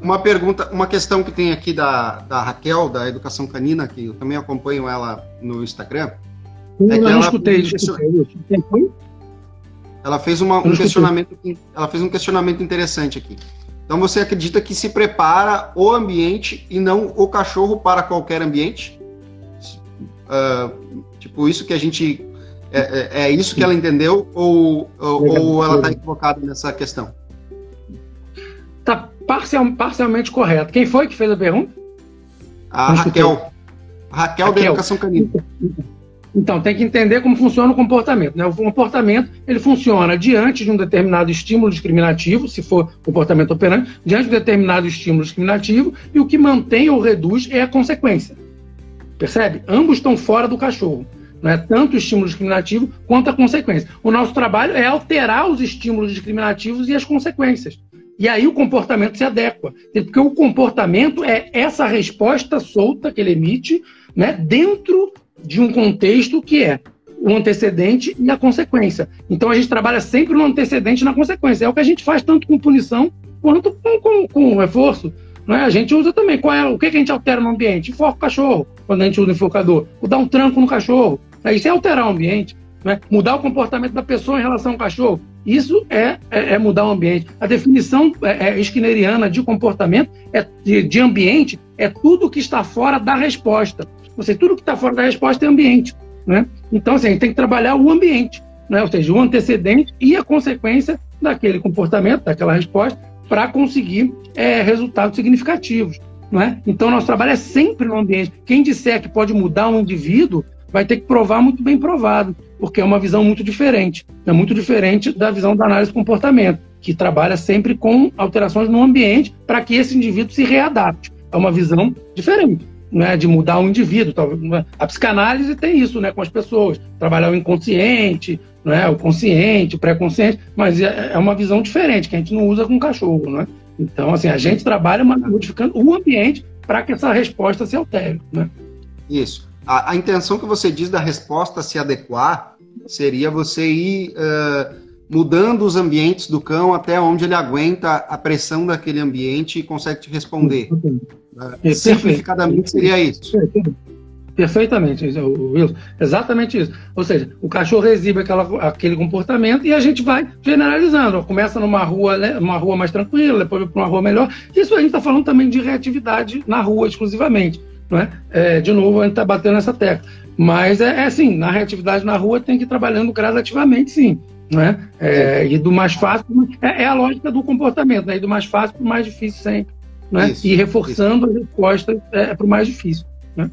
uma pergunta, uma questão que tem aqui da, da Raquel, da Educação Canina, que eu também acompanho ela no Instagram. Eu é não ela escutei, escutei. Ela fez uma, um questionamento, ela fez um questionamento interessante aqui. Então você acredita que se prepara o ambiente e não o cachorro para qualquer ambiente? Uh, tipo, isso que a gente é, é, é, isso que ela entendeu ou, ou, ou ela está equivocada nessa questão? Está parcial, parcialmente correto. Quem foi que fez a pergunta? A Raquel. Raquel. Raquel da Educação Canina. Então, tem que entender como funciona o comportamento. Né? O comportamento ele funciona diante de um determinado estímulo discriminativo, se for comportamento operante, diante de um determinado estímulo discriminativo, e o que mantém ou reduz é a consequência. Percebe? Ambos estão fora do cachorro né? tanto o estímulo discriminativo quanto a consequência. O nosso trabalho é alterar os estímulos discriminativos e as consequências. E aí o comportamento se adequa. Porque o comportamento é essa resposta solta que ele emite né, dentro de um contexto que é o antecedente e a consequência. Então a gente trabalha sempre no antecedente e na consequência. É o que a gente faz tanto com punição quanto com, com, com reforço. Né? A gente usa também. Qual é, o que, que a gente altera no ambiente? Enfoca o cachorro, quando a gente usa o enfocador. Ou dá um tranco no cachorro. Isso é alterar o ambiente, né? mudar o comportamento da pessoa em relação ao cachorro. Isso é, é, é mudar o ambiente. A definição é, é skinneriana de comportamento, é, de, de, ambiente, é tudo que está fora da resposta. Ou seja, tudo que está fora da resposta é ambiente. Né? Então, assim, a gente tem que trabalhar o ambiente, né? ou seja, o antecedente e a consequência daquele comportamento, daquela resposta, para conseguir é, resultados significativos. Né? Então, nosso trabalho é sempre no ambiente. Quem disser que pode mudar um indivíduo vai ter que provar muito bem provado, porque é uma visão muito diferente. É muito diferente da visão da análise de comportamento, que trabalha sempre com alterações no ambiente para que esse indivíduo se readapte. É uma visão diferente. Né, de mudar o indivíduo. A psicanálise tem isso né, com as pessoas, trabalhar o inconsciente, né, o consciente, o pré-consciente, mas é, é uma visão diferente, que a gente não usa com cachorro. Né? Então, assim, a gente trabalha modificando o ambiente para que essa resposta se altere. Né? Isso a, a, intenção que você diz da resposta se adequar seria você ir uh, mudando os ambientes do cão até onde ele aguenta a pressão daquele ambiente e consegue te responder. Uh, simplificadamente seria isso. Perfeitamente, Wilson. Exatamente isso. Ou seja, o cachorro exibe aquela, aquele comportamento e a gente vai generalizando. Começa numa rua, uma rua mais tranquila, depois para uma rua melhor. Isso a gente está falando também de reatividade na rua exclusivamente. Não é? é de novo, a gente está batendo nessa tecla. Mas é, é assim, na reatividade na rua tem que ir trabalhando gradativamente, sim. Né? É, e do mais fácil, é, é, a lógica do comportamento, né? E do mais fácil para o mais difícil sempre. Né? Isso, e reforçando isso. as respostas é, para o mais difícil. Né?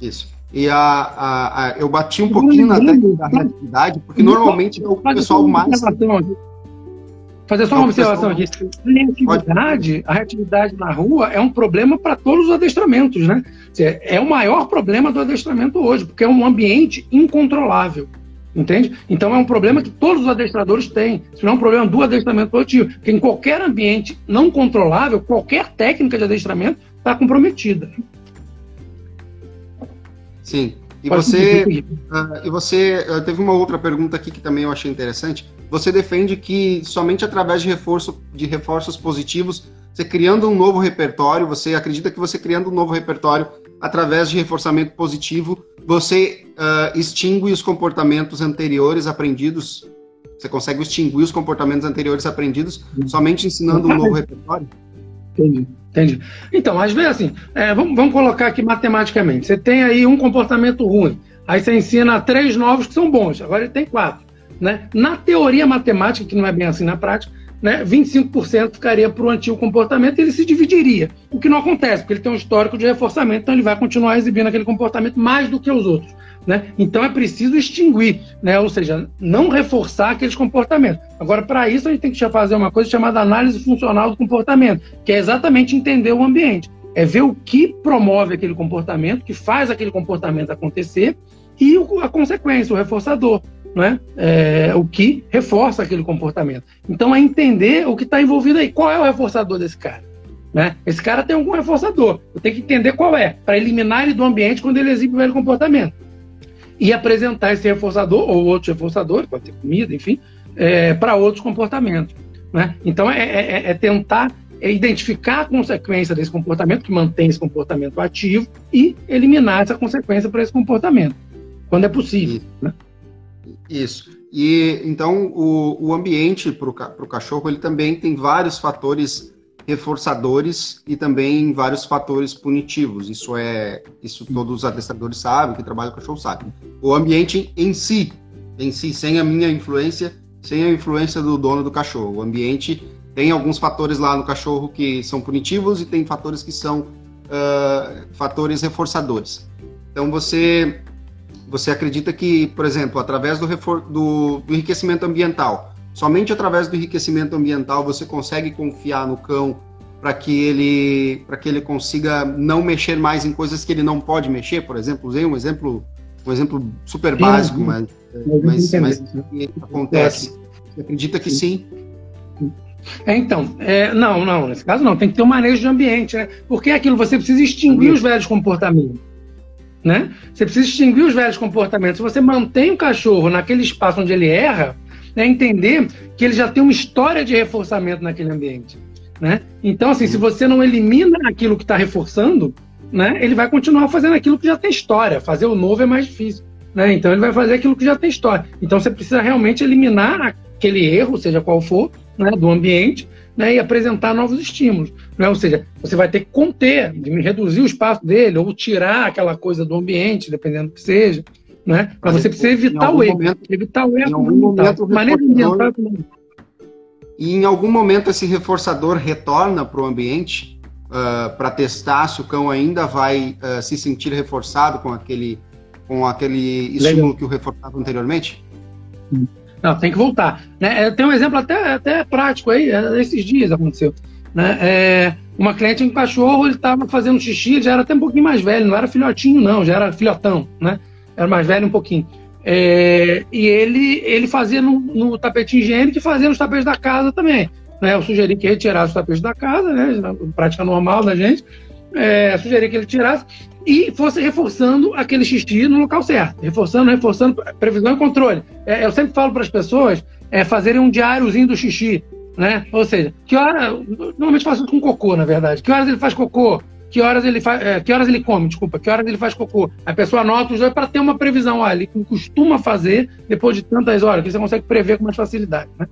Isso. E a, a, a, eu bati um pouquinho na da reatividade, porque normalmente é o pessoal mais fazer só uma observação aqui. A reatividade, a reatividade na rua é um problema para todos os adestramentos, né? É o maior problema do adestramento hoje, porque é um ambiente incontrolável. Entende? Então é um problema que todos os adestradores têm. Isso não é um problema do adestramento coletivo. Porque em qualquer ambiente não controlável, qualquer técnica de adestramento está comprometida. Sim. E você, uh, e você uh, teve uma outra pergunta aqui que também eu achei interessante. Você defende que somente através de reforço de reforços positivos, você criando um novo repertório, você acredita que você criando um novo repertório através de reforçamento positivo, você uh, extingue os comportamentos anteriores aprendidos? Você consegue extinguir os comportamentos anteriores aprendidos somente ensinando um novo repertório? Entendi, entendi. Então, às vezes, assim, é, vamos, vamos colocar aqui matematicamente. Você tem aí um comportamento ruim, aí você ensina três novos que são bons, agora ele tem quatro. Né? Na teoria matemática, que não é bem assim na prática, né, 25% ficaria para o antigo comportamento e ele se dividiria. O que não acontece, porque ele tem um histórico de reforçamento, então ele vai continuar exibindo aquele comportamento mais do que os outros. Né? Então é preciso extinguir, né? ou seja, não reforçar aqueles comportamentos. Agora, para isso, a gente tem que fazer uma coisa chamada análise funcional do comportamento, que é exatamente entender o ambiente. É ver o que promove aquele comportamento, que faz aquele comportamento acontecer, e a consequência, o reforçador né? É, o que reforça aquele comportamento. Então é entender o que está envolvido aí. Qual é o reforçador desse cara? Né? Esse cara tem algum reforçador. Eu tenho que entender qual é, para eliminar ele do ambiente quando ele exibe o velho comportamento. E apresentar esse reforçador, ou outros reforçadores, pode ter comida, enfim, é, para outros comportamentos. Né? Então é, é, é, é tentar identificar a consequência desse comportamento, que mantém esse comportamento ativo, e eliminar essa consequência para esse comportamento, quando é possível. Né? Isso. E então o, o ambiente para o cachorro ele também tem vários fatores reforçadores e também vários fatores punitivos. Isso é isso todos os adestradores sabem, que trabalham com cachorro sabem. O ambiente em si, em si, sem a minha influência, sem a influência do dono do cachorro. O ambiente tem alguns fatores lá no cachorro que são punitivos e tem fatores que são uh, fatores reforçadores. Então você você acredita que, por exemplo, através do, do, do enriquecimento ambiental, somente através do enriquecimento ambiental você consegue confiar no cão para que ele para que ele consiga não mexer mais em coisas que ele não pode mexer, por exemplo, usei um exemplo um exemplo super básico, sim, mas mas, mas, mas acontece. Você acredita que sim? É, então, é, não, não, nesse caso não, tem que ter um manejo de ambiente, né? Porque é aquilo, você precisa extinguir os velhos comportamentos. Né? Você precisa extinguir os velhos comportamentos. Se você mantém o cachorro naquele espaço onde ele erra, é entender que ele já tem uma história de reforçamento naquele ambiente. Né? Então, assim, se você não elimina aquilo que está reforçando, né, ele vai continuar fazendo aquilo que já tem história. Fazer o novo é mais difícil. Né? Então, ele vai fazer aquilo que já tem história. Então, você precisa realmente eliminar aquele erro, seja qual for, né, do ambiente, né, e apresentar novos estímulos. Né? Ou seja, você vai ter que conter, reduzir o espaço dele, ou tirar aquela coisa do ambiente, dependendo do que seja. Né? Mas você precisa evitar o erro. Momento, evitar o erro. Em algum momento, ambiental E em algum momento esse reforçador retorna para o ambiente uh, para testar se o cão ainda vai uh, se sentir reforçado com aquele, com aquele estímulo Legal. que o reforçava anteriormente? Hum. Não, tem que voltar. Né? É, tem um exemplo até, até prático aí, é, esses dias aconteceu. Né? É, uma cliente em cachorro, ele estava fazendo xixi, já era até um pouquinho mais velho, não era filhotinho, não, já era filhotão, né? Era mais velho um pouquinho. É, e ele, ele fazia no, no tapete higiênico e fazia nos tapetes da casa também. Né? Eu sugeri que retirasse os tapetes da casa, né? Prática normal da gente. É, sugeri que ele tirasse e fosse reforçando aquele xixi no local certo. Reforçando, reforçando, previsão e controle. É, eu sempre falo para as pessoas é, fazerem um diáriozinho do xixi. Né? Ou seja, que hora. Normalmente faço com cocô, na verdade. Que horas ele faz cocô? Que horas ele faz. É, que horas ele come, desculpa, que horas ele faz cocô. A pessoa anota os dois para ter uma previsão. Olha, ele costuma fazer depois de tantas horas, que você consegue prever com mais facilidade. Né?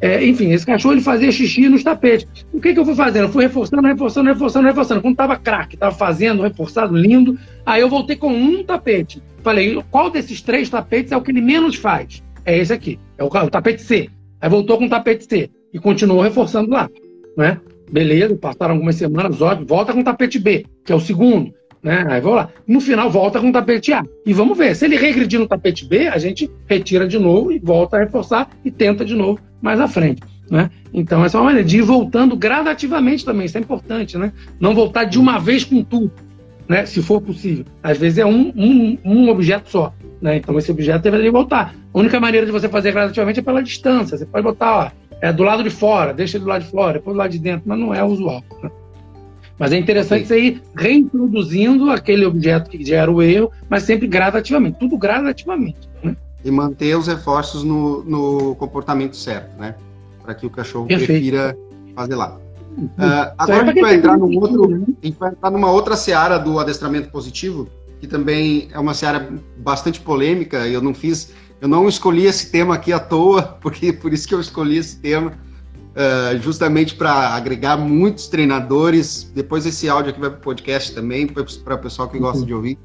É, enfim, esse cachorro ele fazia xixi nos tapetes. O que, que eu fui fazendo? Eu fui reforçando, reforçando, reforçando, reforçando. Quando estava craque, estava fazendo, reforçado, lindo. Aí eu voltei com um tapete. Falei, qual desses três tapetes é o que ele menos faz? É esse aqui, é o, o tapete C. Aí voltou com o tapete C e continuou reforçando lá. Né? Beleza, passaram algumas semanas, ótimo, volta com o tapete B, que é o segundo. Né? Aí vamos lá. No final, volta com o tapete A. E vamos ver. Se ele regredir no tapete B, a gente retira de novo e volta a reforçar e tenta de novo mais à frente. Né? Então, essa é uma maneira de ir voltando gradativamente também, isso é importante, né? Não voltar de uma vez com tudo, né? Se for possível. Às vezes é um, um, um objeto só, né? Então, esse objeto deveria voltar. A única maneira de você fazer gradativamente é pela distância. Você pode botar, ó, é, do lado de fora, deixa ele do lado de fora, depois do lado de dentro, mas não é usual. Né? Mas é interessante você ir reintroduzindo aquele objeto que gera o erro, mas sempre gradativamente, tudo gradativamente. Né? E manter os reforços no, no comportamento certo, né? Para que o cachorro Perfeito. prefira fazer lá. Uh, agora a gente vai entrar num outro, né? a gente vai entrar numa outra seara do adestramento positivo, que também é uma seara bastante polêmica. Eu não fiz, eu não escolhi esse tema aqui à toa, porque por isso que eu escolhi esse tema, uh, justamente para agregar muitos treinadores. Depois esse áudio aqui vai para o podcast também, para o pessoal que gosta uhum. de ouvir.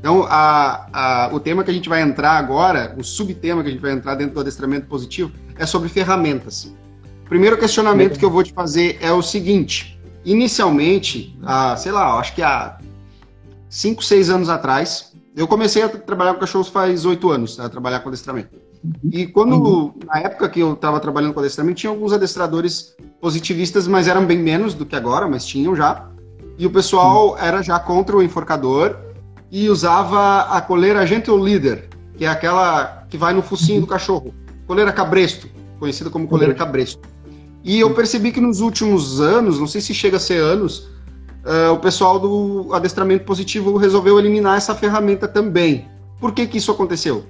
Então, a, a, o tema que a gente vai entrar agora, o subtema que a gente vai entrar dentro do adestramento positivo, é sobre ferramentas. O primeiro questionamento que eu vou te fazer é o seguinte: inicialmente, sei lá, acho que há 5, 6 anos atrás, eu comecei a trabalhar com cachorros faz 8 anos, a trabalhar com adestramento. Uhum. E quando, uhum. na época que eu estava trabalhando com adestramento, tinha alguns adestradores positivistas, mas eram bem menos do que agora, mas tinham já. E o pessoal uhum. era já contra o enforcador e usava a coleira Gentle Leader, que é aquela que vai no focinho do cachorro. Coleira cabresto, conhecida como coleira cabresto. E eu percebi que nos últimos anos, não sei se chega a ser anos, uh, o pessoal do adestramento positivo resolveu eliminar essa ferramenta também. Por que, que isso aconteceu?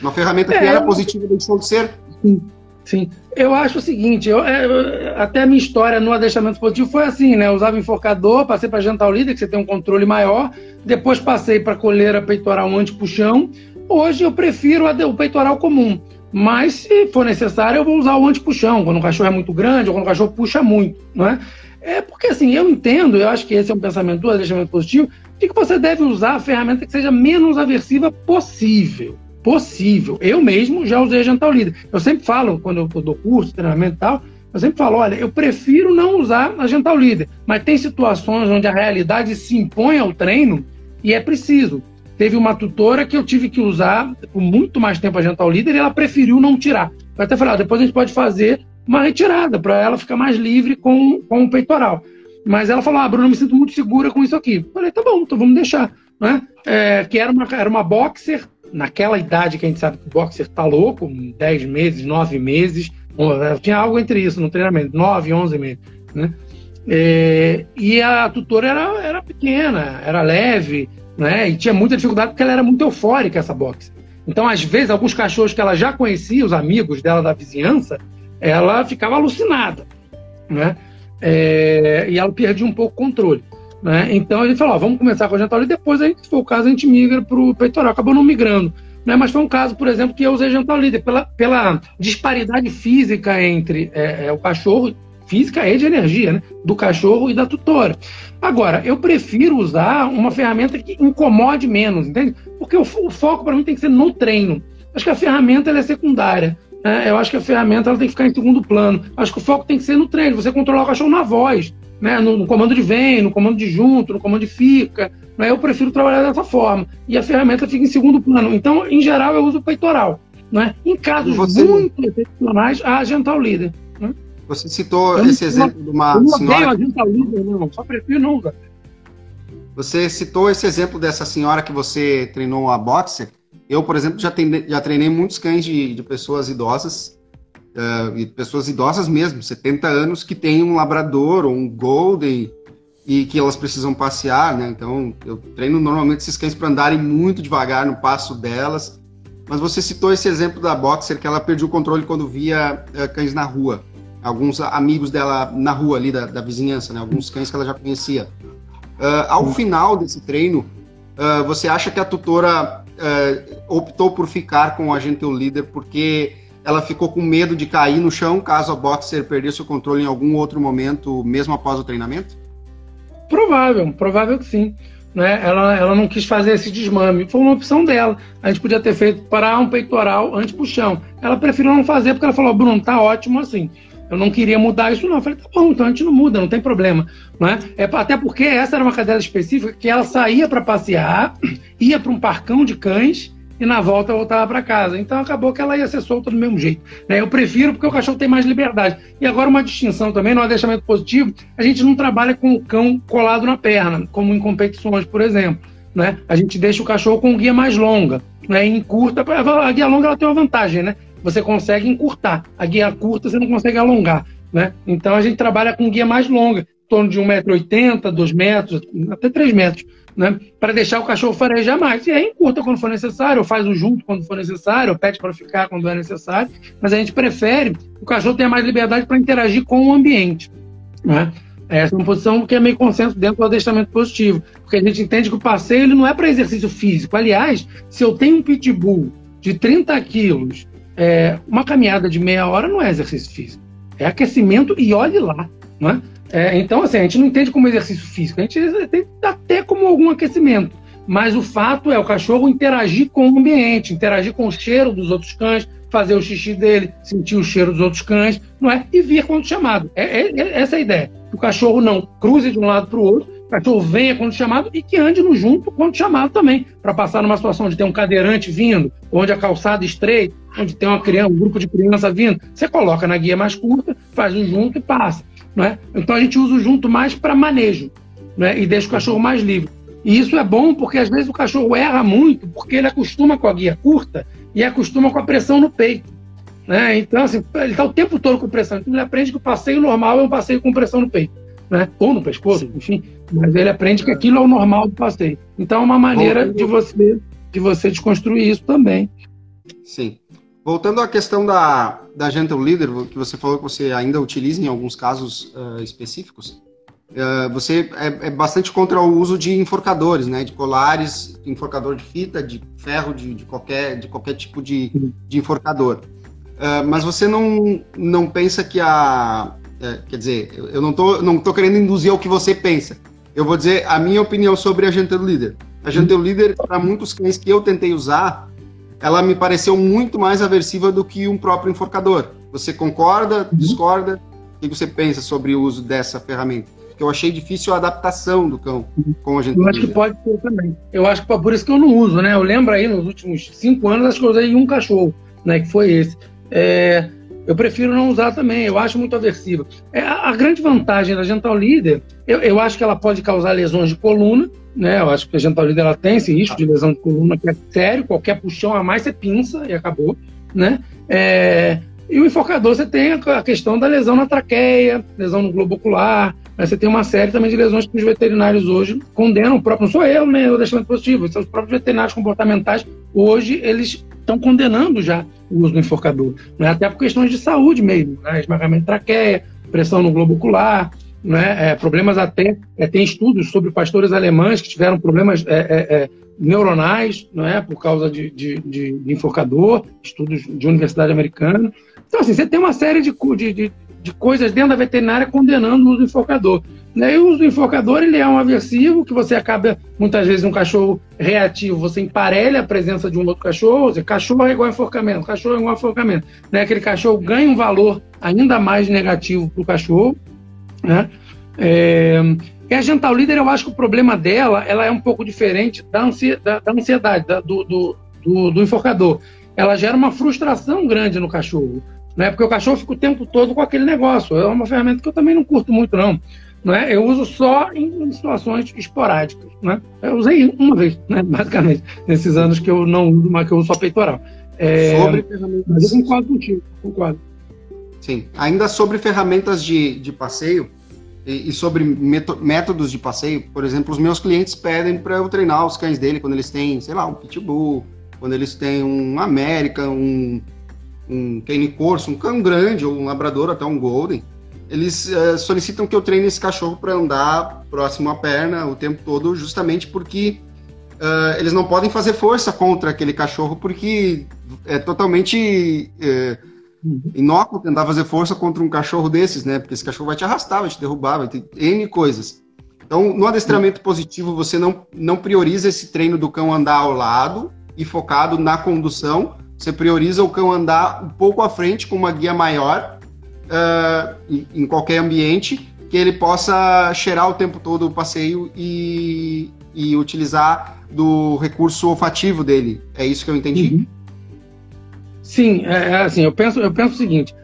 Uma ferramenta que é, era positiva deixou de ser? Sim, sim. Eu acho o seguinte, eu, é, até a minha história no adestramento positivo foi assim, né? Eu usava enforcador, passei para jantar líder, que você tem um controle maior, depois passei para coleira peitoral anti-puxão. Hoje eu prefiro o peitoral comum. Mas, se for necessário, eu vou usar o antipuxão, quando o cachorro é muito grande ou quando o cachorro puxa muito, não é? É porque, assim, eu entendo, eu acho que esse é um pensamento do adestramento positivo, de que você deve usar a ferramenta que seja menos aversiva possível. Possível. Eu mesmo já usei a Gental Líder. Eu sempre falo, quando eu dou curso, treinamento e tal, eu sempre falo, olha, eu prefiro não usar a Gental Líder, mas tem situações onde a realidade se impõe ao treino e é preciso. Teve uma tutora que eu tive que usar por muito mais tempo a Gental Líder e ela preferiu não tirar. Eu até falei, ah, depois a gente pode fazer uma retirada para ela ficar mais livre com, com o peitoral. Mas ela falou, ah, Bruno, eu me sinto muito segura com isso aqui. Falei, tá bom, então vamos deixar. Né? É, que era uma, era uma boxer, naquela idade que a gente sabe que o boxer tá louco, 10 meses, 9 meses, tinha algo entre isso no treinamento, 9, 11 meses. Né? É, e a tutora era, era pequena, era leve, né? E tinha muita dificuldade porque ela era muito eufórica, essa boxe. Então, às vezes, alguns cachorros que ela já conhecia, os amigos dela da vizinhança, ela ficava alucinada, né? É, e ela perdia um pouco o controle. Né? Então gente falou, ó, vamos começar com a gental e depois, a gente, se for o caso, a gente migra para o peitoral. Acabou não migrando. Né? Mas foi um caso, por exemplo, que eu usei gental líder pela, pela disparidade física entre é, é, o cachorro física e de energia, né? Do cachorro e da tutora. Agora, eu prefiro usar uma ferramenta que incomode menos, entende? Porque o, o foco para mim tem que ser no treino. Acho que a ferramenta é secundária. Né? Eu acho que a ferramenta ela tem que ficar em segundo plano. Acho que o foco tem que ser no treino, você controlar o cachorro na voz, né? no, no comando de vem, no comando de junto, no comando de fica. Né? Eu prefiro trabalhar dessa forma. E a ferramenta fica em segundo plano. Então, em geral, eu uso o peitoral. Né? Em casos você... muito excepcionais, a Gental Líder. Né? Você citou eu esse exemplo de uma eu não senhora. A líder, não, só prefiro não usar. Você citou esse exemplo dessa senhora que você treinou a boxer. Eu, por exemplo, já, treinei, já treinei muitos cães de, de pessoas idosas, uh, e pessoas idosas mesmo, 70 anos, que têm um labrador ou um golden e que elas precisam passear, né? Então, eu treino normalmente esses cães para andarem muito devagar no passo delas. Mas você citou esse exemplo da boxer que ela perdeu o controle quando via uh, cães na rua alguns amigos dela na rua ali da, da vizinhança, né? Alguns cães que ela já conhecia. Uh, ao final desse treino, uh, você acha que a tutora uh, optou por ficar com o agente líder porque ela ficou com medo de cair no chão caso a boxer perdesse o controle em algum outro momento, mesmo após o treinamento? Provável, provável que sim. Né? Ela, ela não quis fazer esse desmame. Foi uma opção dela. A gente podia ter feito para um peitoral antes pro chão. Ela preferiu não fazer porque ela falou: Bruno, tá ótimo assim. Eu não queria mudar isso, não. Eu falei, tá bom, então a gente não muda, não tem problema. Não é? é até porque essa era uma cadela específica que ela saía para passear, ia para um parcão de cães e na volta voltava para casa. Então acabou que ela ia ser solta do mesmo jeito. Né? Eu prefiro porque o cachorro tem mais liberdade. E agora uma distinção também, no adestramento positivo, a gente não trabalha com o cão colado na perna, como em competições, por exemplo. Né? A gente deixa o cachorro com guia mais longa, né? em curta. A guia longa ela tem uma vantagem, né? Você consegue encurtar. A guia curta você não consegue alongar. Né? Então a gente trabalha com guia mais longa. torno de 1,80m, 2 metros, até 3 metros, né? Para deixar o cachorro farejar mais. E aí encurta quando for necessário, ou faz o junto quando for necessário, ou pede para ficar quando é necessário. Mas a gente prefere que o cachorro tenha mais liberdade para interagir com o ambiente. Né? Essa é uma posição que é meio consenso dentro do adestramento positivo, porque a gente entende que o passeio ele não é para exercício físico. Aliás, se eu tenho um pitbull de 30 quilos, é, uma caminhada de meia hora não é exercício físico, é aquecimento e olhe lá. Né? É, então, assim, a gente não entende como exercício físico, a gente tem até como algum aquecimento. Mas o fato é o cachorro interagir com o ambiente, interagir com o cheiro dos outros cães, fazer o xixi dele, sentir o cheiro dos outros cães, não é? E vir quando chamado. É, é, é essa a ideia. O cachorro não cruze de um lado para o outro, o cachorro venha quando chamado e que ande no junto quando chamado também, para passar numa situação de ter um cadeirante vindo, onde a calçada estreita, onde tem uma criança, um grupo de criança vindo, você coloca na guia mais curta, faz o junto e passa. Não é? Então a gente usa o junto mais para manejo né? e deixa o cachorro mais livre. E isso é bom porque às vezes o cachorro erra muito porque ele acostuma com a guia curta e acostuma com a pressão no peito. Né? Então, assim, ele está o tempo todo com pressão. Então, ele aprende que o passeio normal é um passeio com pressão no peito. Né? Ou no pescoço, enfim. Mas ele aprende que aquilo é o normal do passeio. Então, é uma maneira de você, de você desconstruir isso também. Sim. Voltando à questão da, da Gentle Leader, que você falou que você ainda utiliza em alguns casos uh, específicos, uh, você é, é, bastante contra o uso de enforcadores, né? De colares, de enforcador de fita, de ferro, de, de, qualquer, de qualquer tipo de, de enforcador. Uh, mas você não, não pensa que a... quer dizer, eu não tô, não tô querendo induzir ao que você pensa. Eu vou dizer a minha opinião sobre a Gentle Leader. A Gentle Leader, para muitos cães que eu tentei usar, ela me pareceu muito mais aversiva do que um próprio enforcador. Você concorda, uhum. discorda? O que você pensa sobre o uso dessa ferramenta? Que eu achei difícil a adaptação do cão uhum. com a gente. Eu acho que pode ser também. Eu acho que por isso que eu não uso, né? Eu lembro aí nos últimos cinco anos, acho que eu usei um cachorro, né? Que foi esse. É, eu prefiro não usar também, eu acho muito aversiva. É, a, a, grande vantagem da Gentle Leader, eu, eu acho que ela pode causar lesões de coluna, né? Eu acho que a Gentle Leader ela tem esse risco de lesão de coluna que é sério, qualquer puxão a mais você pinça e acabou, né? É, e o enforcador você tem a questão da lesão na traqueia, lesão no globo ocular, né? você tem uma série também de lesões que os veterinários hoje condenam, o próprio, não sou eu, né, o deixamento positivo, são os próprios veterinários comportamentais, hoje eles estão condenando já o uso do enforcador, né? até por questões de saúde mesmo, né? esmagamento de traqueia, pressão no globo ocular, né? É, problemas até, é, tem estudos sobre pastores alemães que tiveram problemas é, é, é neuronais, não é, por causa de, de, de, enforcador, estudos de universidade americana. Então, assim, você tem uma série de, de, de coisas dentro da veterinária condenando o uso do enforcador. Né? E o uso do enforcador ele é um aversivo que você acaba, muitas vezes, um cachorro reativo, você emparelha a presença de um outro cachorro, ou cachorro é igual enforcamento, cachorro é igual enforcamento. Né? Aquele cachorro ganha um valor ainda mais negativo para o cachorro. Né? É... E a Gental Leader, eu acho que o problema dela ela é um pouco diferente da, ansiedade, da ansiedade da, do, do, do, do enforcador. Ela gera uma frustração grande no cachorro. Né? Porque o cachorro fica o tempo todo com aquele negócio. É uma ferramenta que eu também não curto muito, não. Não é? Eu uso só em situações esporádicas. Né? Eu usei uma vez, né? basicamente, nesses anos que eu não uso, mas que eu uso só peitoral. É, sobre ferramentas. Mas eu concordo contigo, concordo. Sim. Ainda sobre ferramentas de, de passeio e, e sobre métodos de passeio, por exemplo, os meus clientes pedem para eu treinar os cães dele quando eles têm, sei lá, um pitbull, quando eles têm um América, um um cane corso, um cão grande, ou um labrador, até um golden, eles uh, solicitam que eu treine esse cachorro para andar próximo à perna o tempo todo, justamente porque uh, eles não podem fazer força contra aquele cachorro, porque é totalmente uh, inócuo tentar fazer força contra um cachorro desses, né? Porque esse cachorro vai te arrastar, vai te derrubar, vai ter N coisas. Então, no adestramento positivo, você não, não prioriza esse treino do cão andar ao lado e focado na condução, você prioriza o cão andar um pouco à frente com uma guia maior uh, em, qualquer ambiente, que ele possa cheirar o tempo todo o passeio e, e utilizar do recurso olfativo dele. É isso que eu entendi? Uhum. Sim, é, é, assim, eu penso, eu penso o seguinte: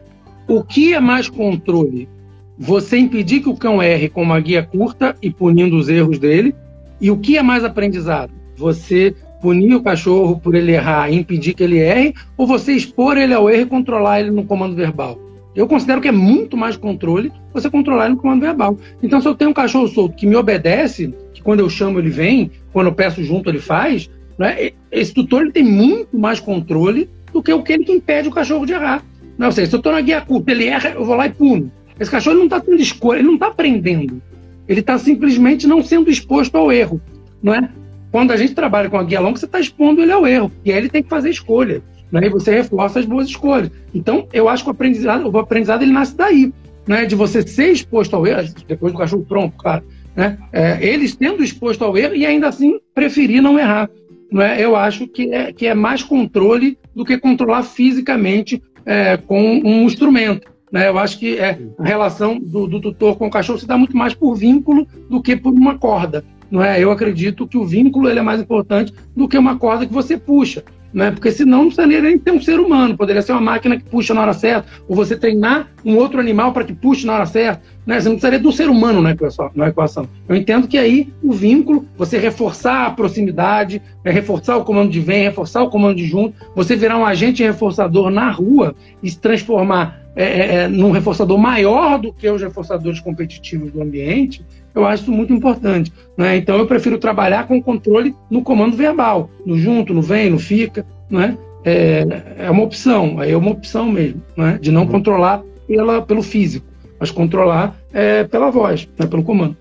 o que é mais controle? Você impedir que o cão erre com uma guia curta e punindo os erros dele, e o que é mais aprendizado? Você punir o cachorro por ele errar e impedir que ele erre, ou você expor ele ao erro e controlar ele no comando verbal? Eu considero que é muito mais controle você controlar ele no comando verbal. Então, se eu tenho um cachorro solto que me obedece, que quando eu chamo ele vem, quando eu peço junto ele faz, né? esse tutor ele tem muito mais controle do que aquele que impede o cachorro de errar. Não sei, se eu estou na guia curta, ele erra, eu vou lá e puno. Esse cachorro não está tendo escolha, ele não está aprendendo. Ele está simplesmente não sendo exposto ao erro. Não é? Quando a gente trabalha com a guia longa, você está expondo ele ao erro. E aí ele tem que fazer escolha. Né? E você reforça as boas escolhas. Então, eu acho que o aprendizado, o aprendizado ele nasce daí. Né? De você ser exposto ao erro, depois do cachorro pronto, claro. Né? É, eles tendo exposto ao erro e ainda assim preferir não errar. Não é? Eu acho que é, que é mais controle do que controlar fisicamente é, com um instrumento. Né? Eu acho que é, a relação do, do, tutor com o cachorro se dá muito mais por vínculo do que por uma corda. Não é? Eu acredito que o vínculo ele é mais importante do que uma corda que você puxa. Né? Porque senão não precisaria nem ter um ser humano, poderia ser uma máquina que puxa na hora certa, ou você treinar um outro animal para que puxe na hora certa. Né? Você não precisaria do ser humano na equação, na equação. Eu entendo que aí o vínculo, você reforçar a proximidade, é reforçar o comando de vem, reforçar o comando de junto, você virar um agente reforçador na rua e se transformar é, é, é, num reforçador maior do que os reforçadores competitivos do ambiente, eu acho isso muito importante. Né? Então, eu prefiro trabalhar com controle no comando verbal, no junto, no vem, no fica. Né? É, é uma opção, é uma opção mesmo, né? de não uhum. controlar pela, pelo físico, mas controlar é, pela voz, né? pelo comando.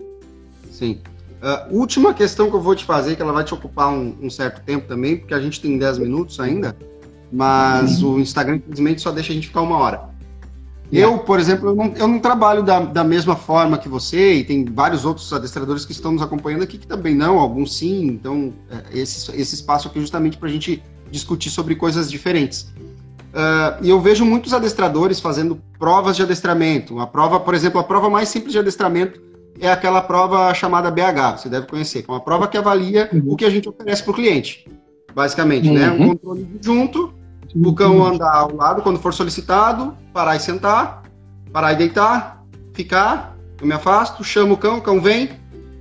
Sim. Uh, última questão que eu vou te fazer, que ela vai te ocupar um, um certo tempo também, porque a gente tem 10 minutos ainda, mas uhum. o Instagram, infelizmente, só deixa a gente ficar uma hora. Eu, por exemplo, eu não, eu não trabalho da, da, mesma forma que você, e tem vários outros adestradores que estão nos acompanhando aqui que também não, alguns sim. Então, é, esse, esse espaço aqui é justamente para a gente discutir sobre coisas diferentes. Uh, e eu vejo muitos adestradores fazendo provas de adestramento. A prova, por exemplo, a prova mais simples de adestramento é aquela prova chamada BH, você deve conhecer, que é uma prova que avalia uhum. o que a gente oferece para o cliente, basicamente, uhum. né? Um controle junto o cão andar ao lado quando for solicitado, parar e sentar, parar e deitar, ficar, eu me afasto, chamo o cão, o cão vem,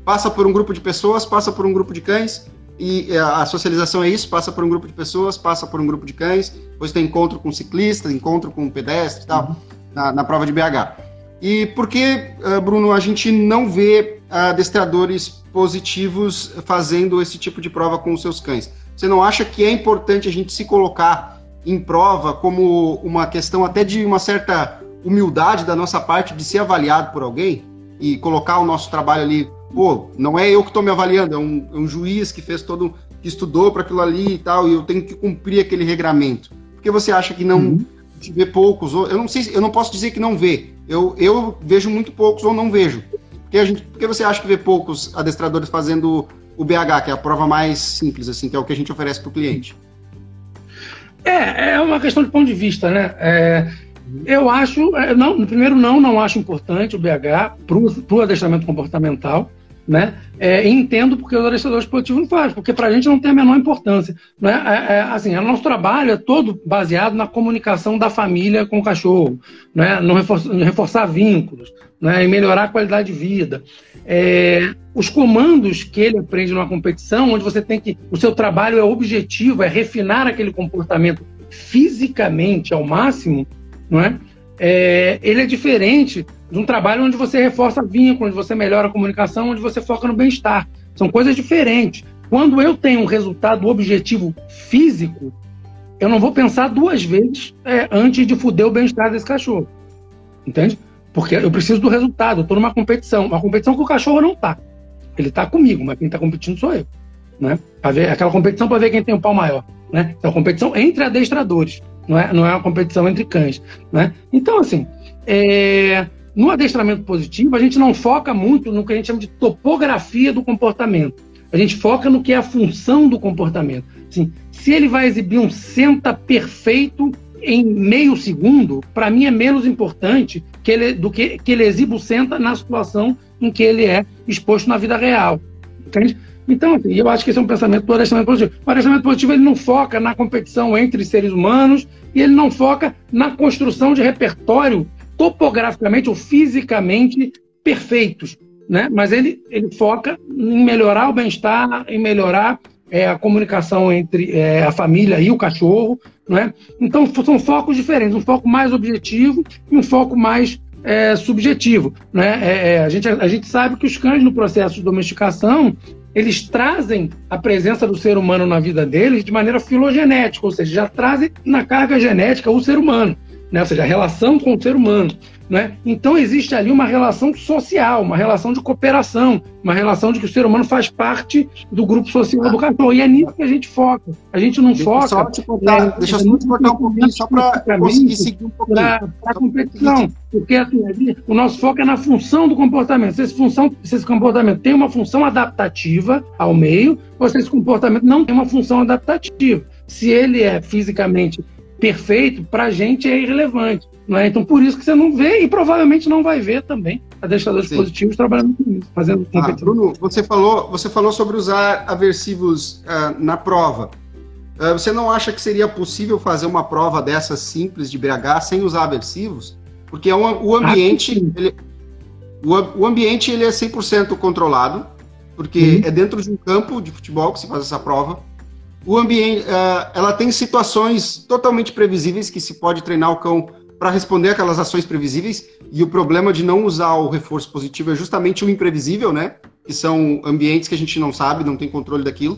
passa por um grupo de pessoas, passa por um grupo de cães, e é, a socialização é isso, passa por um grupo de pessoas, passa por um grupo de cães, depois tem encontro com ciclistas, encontro com pedestre e tal, uhum. na, na, prova de BH. E por que, eh, Bruno, a gente não vê adestradores positivos fazendo esse tipo de prova com os seus cães? Você não acha que é importante a gente se colocar em prova como uma questão até de uma certa humildade da nossa parte de ser avaliado por alguém e colocar o nosso trabalho ali. Pô, não é eu que estou me avaliando, é um, é um, juiz que fez todo, que estudou para aquilo ali e tal, e eu tenho que cumprir aquele regramento. Por que você acha que não uhum. vê poucos? Ou, eu não sei, eu não posso dizer que não vê. Eu, eu vejo muito poucos ou não vejo. Porque a gente, por que você acha que vê poucos adestradores fazendo o BH, que é a prova mais simples, assim, que é o que a gente oferece para o cliente? É, é uma questão de ponto de vista, né? É, eu acho, é, não, primeiro não, não acho importante o BH para o adestramento comportamental, né? É, entendo porque os adestradores positivos não fazem, porque para a gente não tem a menor importância. Né? É, é, assim, o nosso trabalho é todo baseado na comunicação da família com o cachorro, né? no reforçar, reforçar vínculos, né? em melhorar a qualidade de vida. É, os comandos que ele aprende numa competição, onde você tem que. O seu trabalho é objetivo, é refinar aquele comportamento fisicamente ao máximo, não é? é ele é diferente um trabalho onde você reforça vínculo, onde você melhora a comunicação, onde você foca no bem-estar. São coisas diferentes. Quando eu tenho um resultado objetivo físico, eu não vou pensar duas vezes é, antes de fuder o bem-estar desse cachorro. Entende? Porque eu preciso do resultado. Eu estou numa competição. Uma competição que o cachorro não está. Ele está comigo, mas quem está competindo sou eu. Né? ver, aquela competição para ver quem tem o um pau maior. Né? É uma competição entre adestradores, não é, não é uma competição entre cães. Né? Então, assim, é, no adestramento positivo, a gente não foca muito no que a gente chama de topografia do comportamento. A gente foca no que é a função do comportamento. Assim, se ele vai exibir um senta perfeito em meio segundo, para mim é menos importante que ele, do que, que ele exiba o senta na situação em que ele é exposto na vida real. Entende? Então, assim, eu acho que esse é um pensamento do adestramento positivo. O adestramento positivo ele não foca na competição entre seres humanos e ele não foca na construção de repertório topograficamente ou fisicamente perfeitos, né? Mas ele, ele foca em melhorar o bem-estar, em melhorar é a comunicação entre é, a família e o cachorro, não é? Então são focos diferentes, um foco mais objetivo e um foco mais é, subjetivo, né? É, é, a, gente, a gente sabe que os cães no processo de domesticação eles trazem a presença do ser humano na vida deles de maneira filogenética, ou seja, já trazem na carga genética o ser humano, né? ou seja, a relação com o ser humano. Né? Então existe ali uma relação social, uma relação de cooperação, uma relação de que o ser humano faz parte do grupo social do cachorro. E é nisso que a gente foca. A gente não foca. Só te cortar, é, deixa eu só te cortar um pouquinho, só para conseguir seguir um pouquinho. Para a competição. Porque assim, o nosso foco é na função do comportamento. Se esse, função, se esse comportamento tem uma função adaptativa ao meio, ou se esse comportamento não tem uma função adaptativa. Se ele é fisicamente perfeito, para a gente é irrelevante. Não é? Então, por isso que você não vê e provavelmente não vai ver também adestradores Sim. positivos trabalhando com isso, fazendo ah, Bruno, você falou, você falou sobre usar aversivos uh, na prova. Uh, você não acha que seria possível fazer uma prova dessas simples de BH sem usar aversivos? Porque é um, o ambiente, ah, ele, o, o, ambiente ele é 100% controlado, porque uhum. é dentro de um campo de futebol que se faz essa prova o ambiente, uh, ela tem situações totalmente previsíveis que se pode treinar o cão para responder aquelas ações previsíveis. E o problema de não usar o reforço positivo é justamente o imprevisível, né? Que são ambientes que a gente não sabe, não tem controle daquilo.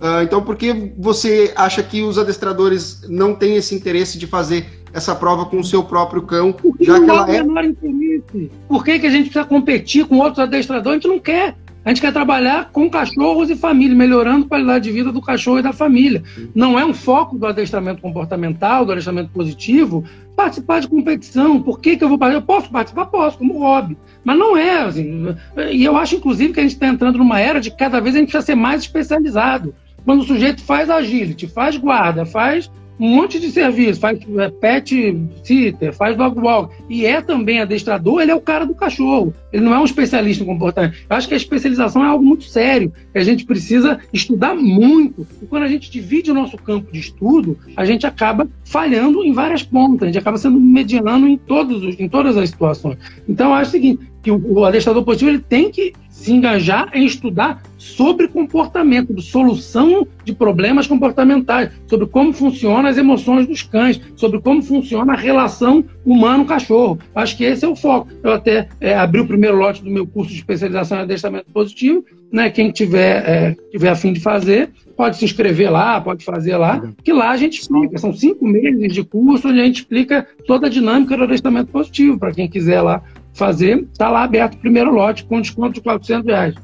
Uh, então, por que você acha que os adestradores não têm esse interesse de fazer essa prova com o seu próprio cão? Porque já que ela é... menor interesse. Por que, que a gente precisa competir com outros adestradores? A gente não quer. A gente quer trabalhar com cachorros e família, melhorando a qualidade de vida do cachorro e da família. Não é um foco do adestramento comportamental, do adestramento positivo, participar de competição. Por que, que eu vou participar? Eu posso participar? Posso, como hobby. Mas não é, assim. E eu acho, inclusive, que a gente está entrando numa era de cada vez a gente precisa ser mais especializado. Quando o sujeito faz agility, faz guarda, faz um monte de serviço, faz é, pet sitter, faz dog walk, e é também adestrador, ele é o cara do cachorro. Ele não é um especialista em comportamento. Eu acho que a especialização é algo muito sério, que a gente precisa estudar muito. E quando a gente divide o nosso campo de estudo, a gente acaba falhando em várias pontas, a gente acaba sendo mediano em, todos os, em todas as situações. Então, eu acho o seguinte, que o, o adestrador positivo ele tem que se engajar em estudar sobre comportamento, de solução de problemas comportamentais, sobre como funcionam as emoções dos cães, sobre como funciona a relação humano-cachorro. Acho que esse é o foco. Eu até é, abri o primeiro lote do meu curso de especialização em adestramento positivo. Né? Quem tiver, é, tiver a fim de fazer, pode se inscrever lá, pode fazer lá, que lá a gente explica. São cinco meses de curso onde a gente explica toda a dinâmica do adestramento positivo, para quem quiser lá fazer, está lá aberto o primeiro lote com desconto de 400 reais.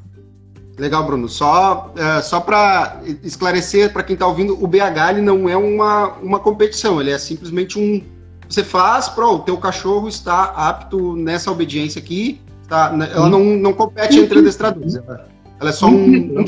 Legal, Bruno. Só, é, só para esclarecer para quem está ouvindo, o BH ele não é uma, uma competição, ele é simplesmente um. Você faz, pro, o teu cachorro está apto nessa obediência aqui, tá, ela não, não compete entre adestradores, ela, ela é só um, um,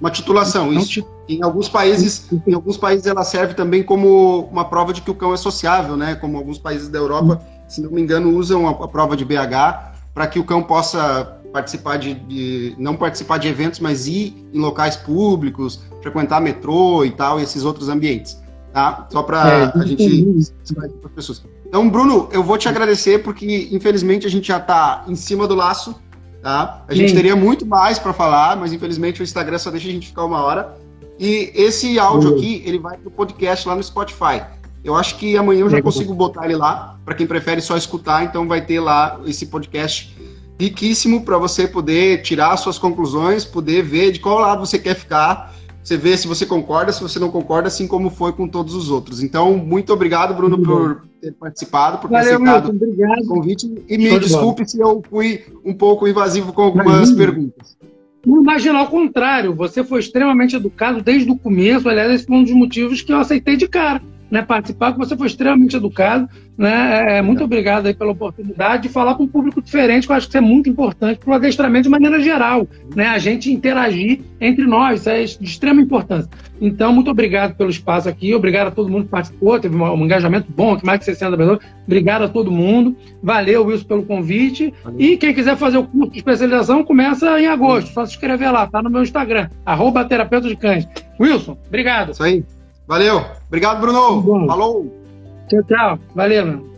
uma titulação. Isso, em alguns países, em alguns países ela serve também como uma prova de que o cão é sociável, né? Como alguns países da Europa se não me engano, usam a, prova de BH para que o cão possa participar de, de, não participar de eventos, mas ir em locais públicos, frequentar metrô e tal, e esses outros ambientes, tá? Só para é, a gente para as pessoas. Então, Bruno, eu vou te agradecer porque infelizmente a gente já está em cima do laço, tá? A gente Sim. teria muito mais para falar, mas infelizmente o Instagram só deixa a gente ficar uma hora. E esse áudio aqui, ele vai para o podcast lá no Spotify. Eu acho que amanhã eu já consigo botar ele lá, para quem prefere só escutar, então vai ter lá esse podcast riquíssimo para você poder tirar suas conclusões, poder ver de qual lado você quer ficar, você vê se você concorda, se você não concorda, assim como foi com todos os outros. Então, muito obrigado, Bruno, muito por ter participado, por Valeu, ter aceitado o convite. E me desculpe se eu fui um pouco invasivo com algumas Imagina. perguntas. Imagina, ao contrário, você foi extremamente educado desde o começo. Aliás, esse foi um dos motivos que eu aceitei de cara né, participar, que você foi extremamente educado. Né? É, muito obrigado aí pela oportunidade de falar com um público diferente, que eu acho que isso é muito importante para o adestramento de maneira geral. Né? A gente interagir entre nós, isso é de extrema importância. Então, muito obrigado pelo espaço aqui, obrigado a todo mundo que participou, teve um, um engajamento bom, que mais de 60 pessoas. Obrigado a todo mundo. Valeu, Wilson, pelo convite. Valeu. E quem quiser fazer o curso de especialização, começa em agosto. Só se inscrever lá, tá no meu Instagram, arroba terapeuta de cães. Wilson, obrigado. Isso aí. Valeu. Obrigado, Bruno. Falou. Tchau, tchau. Valeu, mano.